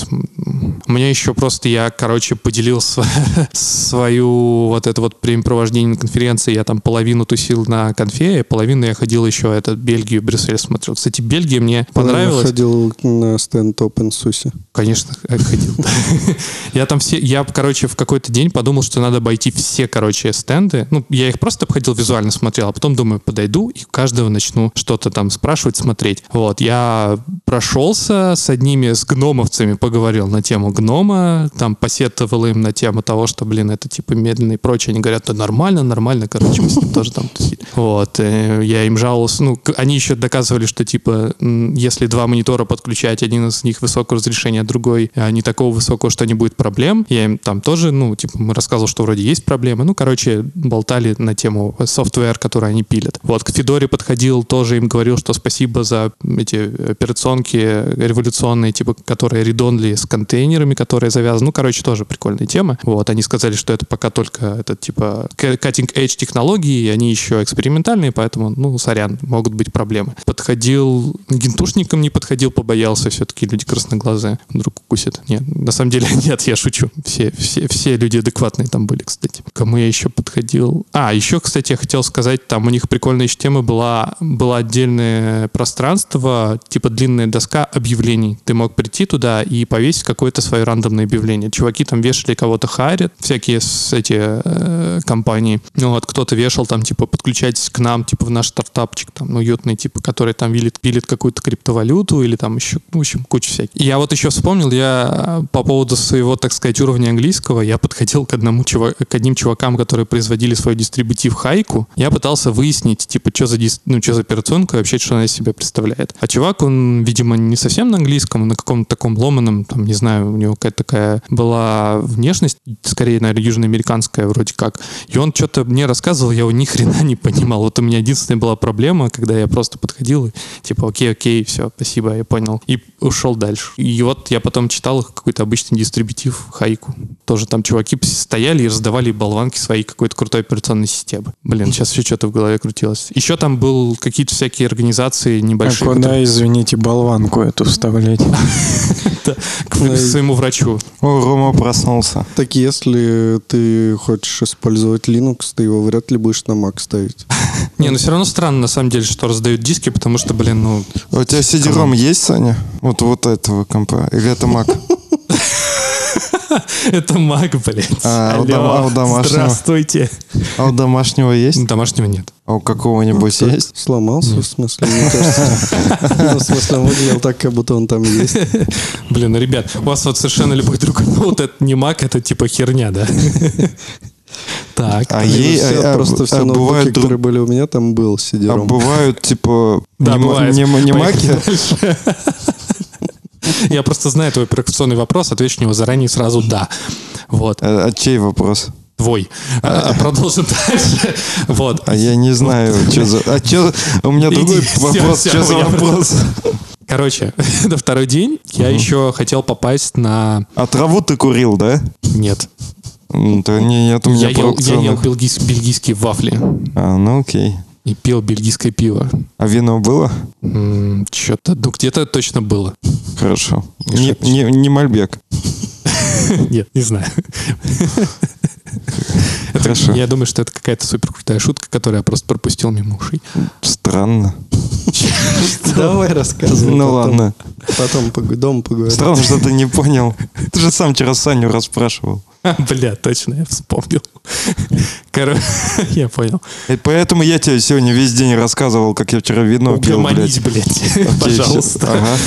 У меня еще просто я, короче, поделил св- свою вот это вот времяпровождение на конференции. Я там половину тусил на конфе, половину я ходил еще это Бельгию, Брюссель смотрел. Кстати, Бельгия мне понравилась. Ходил на стенд OpenSUSE. Конечно, х- ходил. Я там все, я, короче, в какой-то день подумал, что надо обойти все, короче, стенды. Ну, я их просто обходил визуально, смотрел, а потом думаю, подойду и каждого начну что-то там спрашивать, смотреть. Вот, я прошелся с одними, с гномовцами, поговорил на тему гнома, там посетовал им на тему того, что, блин, это типа медленно и прочее. Они говорят, да нормально, нормально, короче, мы с ним тоже там тусили. Вот, э, я им жаловался, ну, они еще доказывали, что, типа, если два монитора подключать, один из них высокого разрешения, а другой не такого высокого, что не будет проблем. Я им там тоже, ну, типа, мы рассказывал, что вроде есть проблемы. Ну, короче, болтали на тему софтвер, который они пилят. Вот, к Федоре подходил, тоже им говорил, что спасибо за эти операционки революционные, типа, которые редонли с контейнерами, которые завязаны. Ну, короче, тоже прикольная тема. Вот, они сказали, что это пока только, это, типа, cutting-edge технологии, они еще экспериментальные, поэтому, ну, сорян, могут быть проблемы. Подходил, гентушникам не подходил, побоялся все-таки люди красноглазые. Вдруг укусят. Нет, на самом деле нет, я шучу. Все, все, все люди адекватные там были, кстати. Кому я еще подходил? А, еще, кстати, я хотел сказать, там у них прикольная еще тема была, было отдельное пространство, типа длинная доска объявлений. Ты мог прийти туда и повесить какое-то свое рандомное объявление. Чуваки там вешали кого-то харят, всякие с эти э, компании. Ну вот, кто-то вешал там, типа, подключайтесь к нам, типа, в наш стартапчик, там, уютный, типа, который там пилит, пилит какую-то криптовалюту или там еще, в общем, куча всяких. Я вот еще вспомнил, я по поводу своего, так сказать, уровня английского, я подходил к одному чува- к одним чувакам, которые производили свой дистрибутив Хайку. Я пытался выяснить, типа, что за, дис- ну, что за операционка вообще, что она из себя представляет. А чувак, он, видимо, не совсем на английском, а на каком-то таком ломаном, там, не знаю, у него какая-то такая была внешность, скорее, наверное, южноамериканская вроде как. И он что-то мне рассказывал, я его ни хрена не понимал. Вот у меня единственная была проблема, когда я просто подходил и типа, окей, окей, все, спасибо, я понял. И ушел дальше. И вот я потом читал какой-то обычный дистрибутив Хайку. Тоже там чуваки стояли и раздавали болванки своей какой-то крутой операционной системы. Блин, сейчас еще что-то в голове крутилось. Еще там был какие-то всякие организации А небольшие. куда, которые- извините, болванку эту вставлять? к своему врачу. О, Рома проснулся. Так если ты хочешь использовать Linux, ты его вряд ли будешь на Mac ставить. Не, ну все равно странно, на самом деле, что раздают диски, потому что, блин, ну... А у тебя CD-ROM есть, Саня? Вот, вот этого компа? Или это Mac? Это маг, блядь. А, у Алло, а у домашнего? Здравствуйте. А у домашнего есть? Домашнего нет. А у какого-нибудь есть? Сломался, в смысле, мне кажется. Ну, В смысле, он выглядел так, как будто он там есть. Блин, ну, ребят, у вас вот совершенно любой другой ноут, это не маг, это типа херня, да? Так. А, Все- ей, а- а- Просто все а ноутбуки, бывают которые были у меня, там был А сидером. бывают, типа, Да, не, бывает. не, не маки? Я просто знаю твой провокационный вопрос, отвечу на него заранее сразу «да». Вот, А, а чей вопрос? твой. А, Продолжим дальше. Вот. А я не знаю, что за... А чё... У меня другой вопрос. Что за вопрос? Короче, на второй день я еще хотел попасть на... А траву ты курил, да? Нет. Да не, нет у меня Я ел, я ел бельгийс- бельгийские вафли А, ну окей. и пил бельгийское пиво. А вино было? Что-то, ну где-то точно было. Хорошо. Не, не, не Мальбек. Нет, не знаю. Хорошо. Я думаю, что это какая-то супер крутая шутка, которую я просто пропустил мимо ушей. Странно. Давай рассказывай. Ну ладно. Потом дома поговорим. Странно, что ты не понял. Ты же сам вчера Саню расспрашивал. Бля, точно, я вспомнил. Короче, я понял. И поэтому я тебе сегодня весь день рассказывал, как я вчера вино пил, блядь. блядь, пожалуйста. Ага.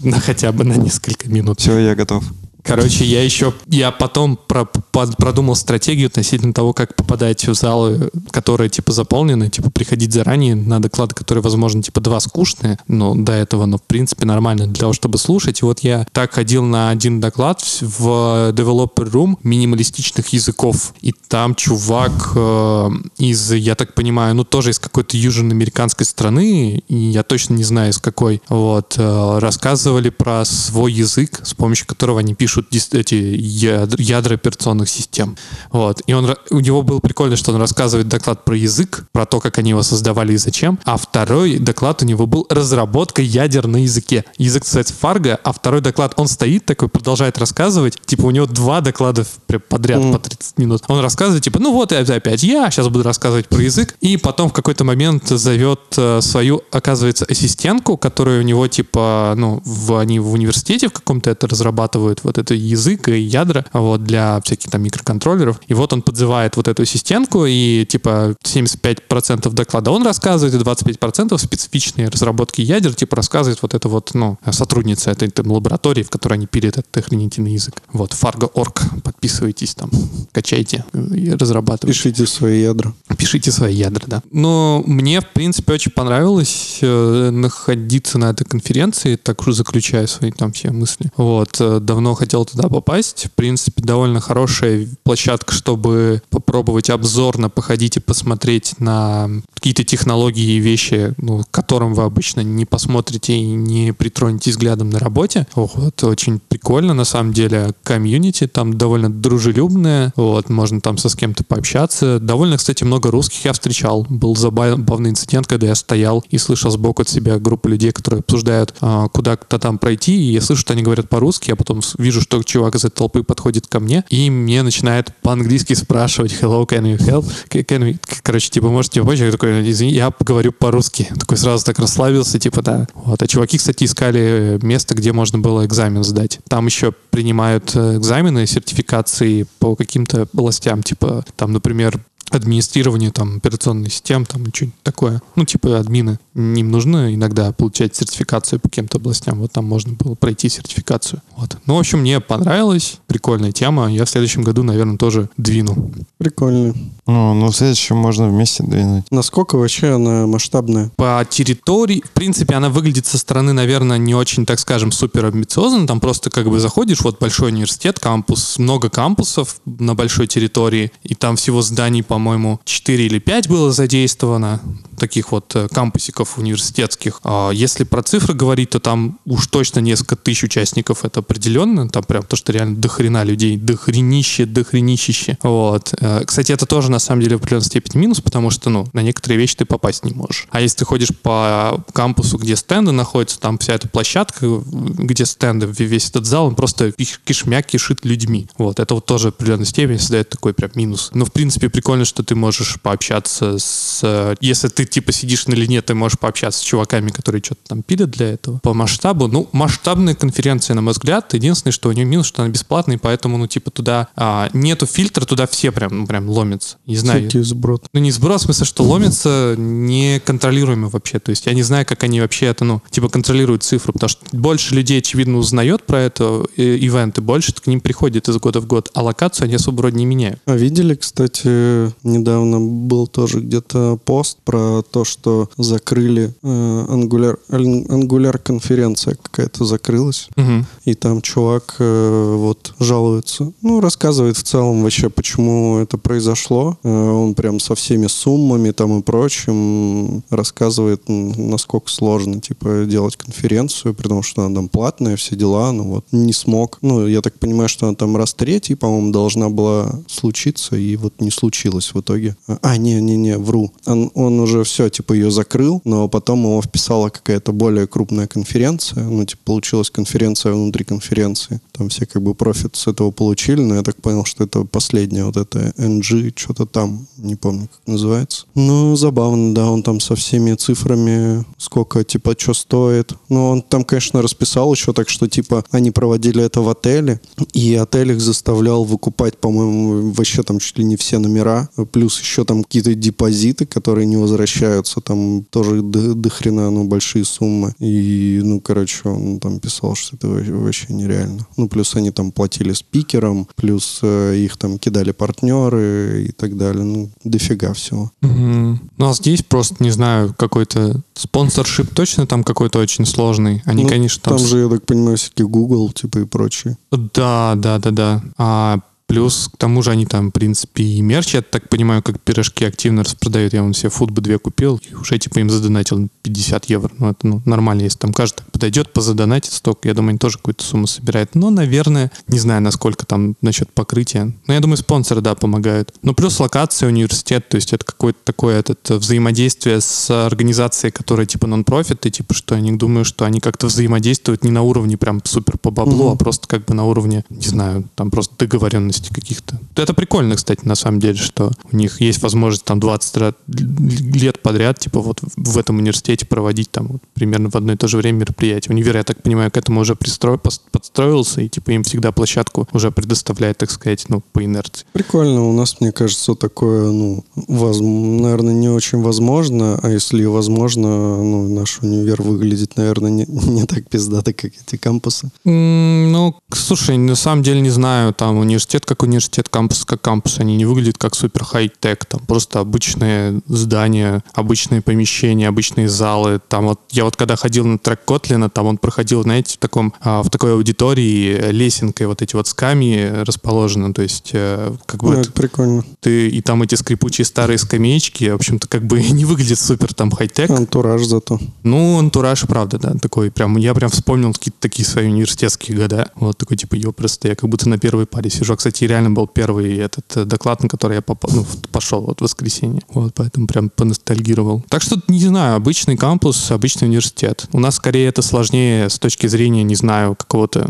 На хотя бы на несколько минут. Все, я готов. Короче, я еще, я потом про- под- продумал стратегию относительно того, как попадать в залы, которые, типа, заполнены, типа, приходить заранее на доклады, которые, возможно, типа, два скучные, но до этого, но, в принципе, нормально для того, чтобы слушать. И вот я так ходил на один доклад в Developer Room минималистичных языков, и там чувак э, из, я так понимаю, ну, тоже из какой-то южноамериканской страны, и я точно не знаю, из какой, вот, э, рассказывали про свой язык, с помощью которого они пишут дис- эти ядра, операционных систем. Вот. И он, у него было прикольно, что он рассказывает доклад про язык, про то, как они его создавали и зачем, а второй доклад у него был разработка ядер на языке. Язык называется Fargo, а второй доклад, он стоит такой, продолжает рассказывать, типа у него два доклада подряд по 30 минут. Он рассказывает, типа, ну вот опять я, сейчас буду рассказывать про язык, и потом в какой-то момент зовет э, свою, оказывается, ассистентку, которая у него, типа, ну, в, они в университете в каком-то это разрабатывают, вот это язык и ядра, вот, для всяких там микроконтроллеров. И вот он подзывает вот эту ассистентку, и, типа, 75% доклада он рассказывает, и 25% специфичные разработки ядер, типа, рассказывает вот это вот, ну, сотрудница этой там, лаборатории, в которой они пилят этот охренительный язык. Вот, Fargo.org, подписывайтесь там, качайте и разрабатывайте. Пишите свои ядра. Пишите свои ядра, да. Но мне, в принципе, очень понравилось э, находиться на этой конференции, так уже заключая свои там все мысли. Вот, э, давно хотел туда попасть. В принципе, довольно хорошая площадка, чтобы попробовать обзорно походить и посмотреть на какие-то технологии и вещи, ну, которым вы обычно не посмотрите и не притронетесь взглядом на работе. Ох, вот, очень прикольно, на самом деле, комьюнити там довольно дружелюбное, вот, можно там со с кем-то пообщаться. Довольно, кстати, много русских я встречал. Был забавный инцидент, когда я стоял и слышал сбоку от себя группу людей, которые обсуждают, а, куда-то там пройти, и я слышу, что они говорят по-русски, а потом вижу, что чувак из этой толпы подходит ко мне, и мне начинает по-английски спрашивать hello, can you help? Can we... Короче, типа, можете помочь? Я такой, извини, я говорю по-русски. Такой сразу так расслабился, типа, да. Вот. А чуваки, кстати, искали место, где можно было экзамен сдать. Там еще принимают э, экзамены, сертификации по каким-то областям, типа, там, например, администрирование там операционных систем там что-нибудь такое. Ну, типа админы. Им нужно иногда получать сертификацию по каким-то областям. Вот там можно было пройти сертификацию. Вот. Ну, в общем, мне понравилось. Прикольная тема. Я в следующем году, наверное, тоже двину. Прикольно. Ну, ну, в следующем можно вместе двинуть. Насколько вообще она масштабная? По территории, в принципе, она выглядит со стороны, наверное, не очень, так скажем, супер амбициозно. Там просто как бы заходишь, вот большой университет, кампус, много кампусов на большой территории, и там всего зданий, по-моему, 4 или 5 было задействовано, таких вот э, кампусиков университетских. А если про цифры говорить, то там уж точно несколько тысяч участников, это определенно. Там прям то, что реально дохрена людей, дохренище, дохренищище. Вот. Э, Кстати, это тоже на самом деле в определенной степени минус, потому что, ну, на некоторые вещи ты попасть не можешь. А если ты ходишь по кампусу, где стенды находятся, там вся эта площадка, где стенды, весь этот зал, он просто киш- кишмя кишит людьми. Вот. Это вот тоже в определенной степени создает такой прям минус. Но, в принципе, прикольно, что ты можешь пообщаться с... э, Если ты типа сидишь на линии, ты можешь пообщаться с чуваками, которые что-то там пилят для этого. По масштабу, ну, масштабная конференция, на мой взгляд. Единственное, что у нее минус, что она бесплатная, и поэтому, ну, типа, туда а, нету фильтра, туда все прям, ну, прям ломятся. Не знаю. Всякий сброд. Ну, не сброс, в смысле, что ломится неконтролируемо вообще. То есть я не знаю, как они вообще это, ну, типа, контролируют цифру, потому что больше людей, очевидно, узнает про это э, ивент, и больше к ним приходит из года в год, а локацию они особо вроде не меняют. А видели, кстати, недавно был тоже где-то пост про то, что закрыли э, Angular, Angular конференция какая-то закрылась. Мгм. И там чувак э, вот жалуется, ну, рассказывает в целом вообще, почему это произошло. Э, он прям со всеми суммами там и прочим рассказывает, насколько сложно, типа, делать конференцию, при том, что она там платная, все дела, ну вот, не смог. Ну, я так понимаю, что она там раз третий, по-моему, должна была случиться, и вот не случилось в итоге. А, не-не-не, вру. Он, он уже все, типа, ее закрыл, но потом его вписала какая-то более крупная конференция, ну, типа, получилась конференция внутри конференции. Там все как бы профит с этого получили, но я так понял, что это последняя вот это NG, что-то там, не помню, как называется. Ну, забавно, да, он там со всеми цифрами, сколько, типа, что стоит. Ну, он там, конечно, расписал еще так, что, типа, они проводили это в отеле, и отель их заставлял выкупать, по-моему, вообще там чуть ли не все номера, плюс еще там какие-то депозиты, которые не возвращаются, там тоже до, хрена, ну, большие суммы. И, ну, короче, он там писал, что это во- вообще нереально. Ну, плюс они там платили спикерам, плюс э, их там кидали партнеры и так далее. Ну, дофига всего. Мгм. Ну, а здесь просто, не знаю, какой-то спонсоршип точно там какой-то очень сложный. Они, Ну, конечно, там... Там же, я так понимаю, всякие Google, типа, и прочие. Да, да, да, да. А плюс к тому же они там, в принципе, и мерч, я так понимаю, как пирожки активно распродают. Я вон себе футбы две купил, и уже типа им задонатил 50 евро. Ну, это ну, нормально, если там каждый подойдет, позадонатит столько, я думаю, они тоже какую-то сумму собирают. Но, наверное, не знаю, насколько там насчет покрытия. Но я думаю, спонсоры, да, помогают. Ну, плюс локация, университет, то есть это какое-то такое этот, взаимодействие с организацией, которая типа нон-профит, и типа что я не думаю, что они как-то взаимодействуют не на уровне прям супер по баблу, Мгм. а просто как бы на уровне, не знаю, там просто договоренности каких-то. Это прикольно, кстати, на самом деле, что у них есть возможность там 20 ра- лет подряд, типа вот в этом университете проводить там вот примерно в одно и то же время мероприятия. Универ, я так понимаю, к этому уже пристро- подстроился, и типа им всегда площадку уже предоставляет, так сказать, ну, по инерции. Прикольно. У нас, мне кажется, такое, ну, воз- наверное, не очень возможно, а если и возможно, ну, наш универ выглядит, наверное, не, не так пиздато, как эти кампусы. М, Ну, слушай, на самом деле не знаю, там университет как университет, кампус как кампус, они не выглядят как супер хай-тек, там просто обычные здания, обычные помещения, обычные залы. Там вот я вот когда ходил на трек Котлина, там он проходил, знаете, в таком а, в такой аудитории лесенкой вот эти вот скамьи расположены, то есть э, как бы это- это прикольно. ты и там эти скрипучие старые скамеечки, в общем-то как бы не выглядит супер там хай-тек. Антураж зато. Ну, антураж, правда, да, такой прям, я прям вспомнил какие-то такие свои университетские года. Вот такой, типа, ё, просто я как будто на первой паре сижу. А, кстати, реально был первый этот э, доклад, на который я попал, ну, пошел вот в воскресенье. Вот, поэтому прям поностальгировал. Так что, не знаю, обычный кампус, обычный университет. У нас скорее это сложнее с точки зрения, не знаю, какого-то,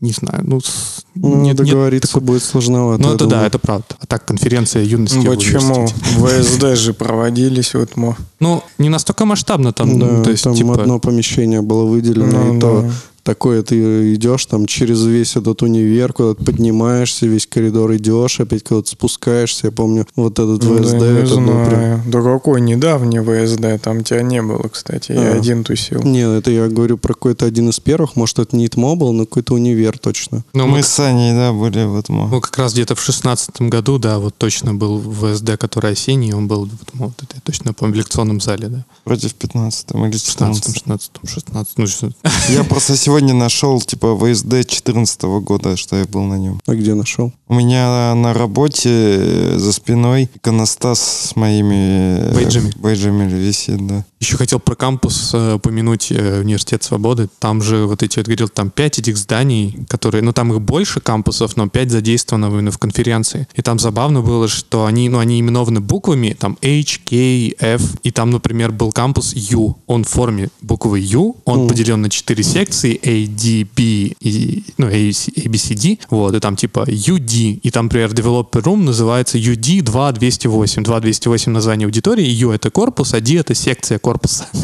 не знаю, ну, с- Ну, нет- нет договориться такой- будет сложновато. Ну, это да, это правда. А так, конференция юности в Почему? ВСД же проводились, вот мо. Ну, не настолько масштабно там, Да, то есть, там типа... одно помещение было выделено, Ну, и то да. Такое ты идешь там через весь этот универ, куда-то поднимаешься, весь коридор идешь, опять куда-то спускаешься. Я помню, вот этот Да ВСД, не это был прям... знаю. Да какой недавний ВСД, там тебя не было, кстати. Я А. один тусил. Не, это я говорю про какой-то один из первых, может, это не ИТМО был, но какой-то универ точно. Ну, Мы мы с Саней, да, были в этом. Ну, как раз где-то в шестнадцатом году, да, вот точно был ВСД, который осенний, он был вот, вот это я точно помню, в лекционном зале, да. Против 15 или В 16 14 16 16 ну, что- Я просто сегодня нашел, типа, ВСД 14 года, что я был на нем. А где нашел? У меня на работе э, за спиной иконостас с моими э, Бейджами. бейджами висит, да. Еще хотел про кампус э, упомянуть э, Университет Свободы. Там же, вот эти, вот говорил, там пять этих зданий, которые, ну, там их больше кампусов, но пять задействовано именно в конференции. И там забавно было, что они, ну, они именованы буквами, там H, K, F, и там, например, был кампус U. Он в форме буквы U, он Мгм. поделен на четыре секции, A, D, B, и, ну, A, C, A, B, C, D, вот, и там типа UD, и там, например, Developer Room называется UD 2208, 2208 название аудитории, U это корпус, а D это секция корпуса.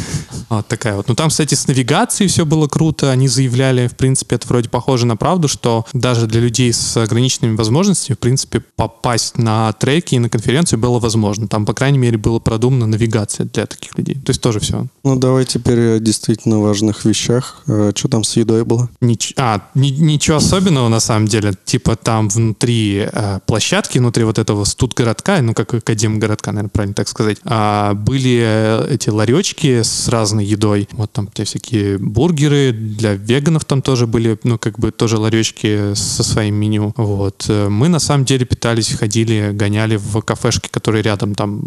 Вот такая вот. Ну, там, кстати, с навигацией все было круто, они заявляли, в принципе, это вроде похоже на правду, что даже для людей с ограниченными возможностями, в принципе, попасть на треки и на конференцию было возможно. Там, по крайней мере, было продумана навигация для таких людей. То есть тоже все. Ну, давай теперь о действительно важных вещах. Э, Что там с едой было? Нич- а, ни- ничего особенного на самом деле. Типа там внутри э, площадки, внутри вот этого студгородка, ну как академгородка, наверное, правильно так сказать, а, были э, эти ларечки с разной едой. Вот там те всякие бургеры, для веганов там тоже были, ну как бы тоже ларечки со своим меню. Вот. Э, Мы на самом деле питались, ходили, гоняли в кафешки, которые рядом там.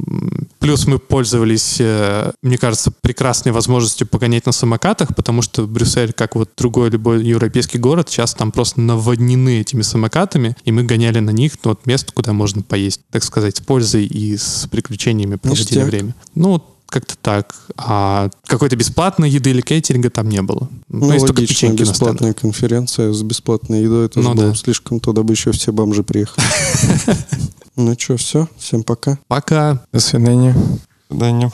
Плюс мы пользовались, э, мне кажется, прекрасной возможностью погонять на самокатах, потому что Брюссель, как вот другой любой европейский город, сейчас там просто наводнены этими самокатами, и мы гоняли на них ну, вот место, куда можно поесть, так сказать, с пользой и с приключениями проводили Ништяк. время. Ну, вот как-то так. А какой-то бесплатной еды или кейтеринга там не было. Ну, есть только логично, печеньки бесплатная конференция с бесплатной едой. Это Ну же было да. слишком, туда бы еще все бомжи приехали. Ну что, все, всем пока. Пока. До свидания. Да не.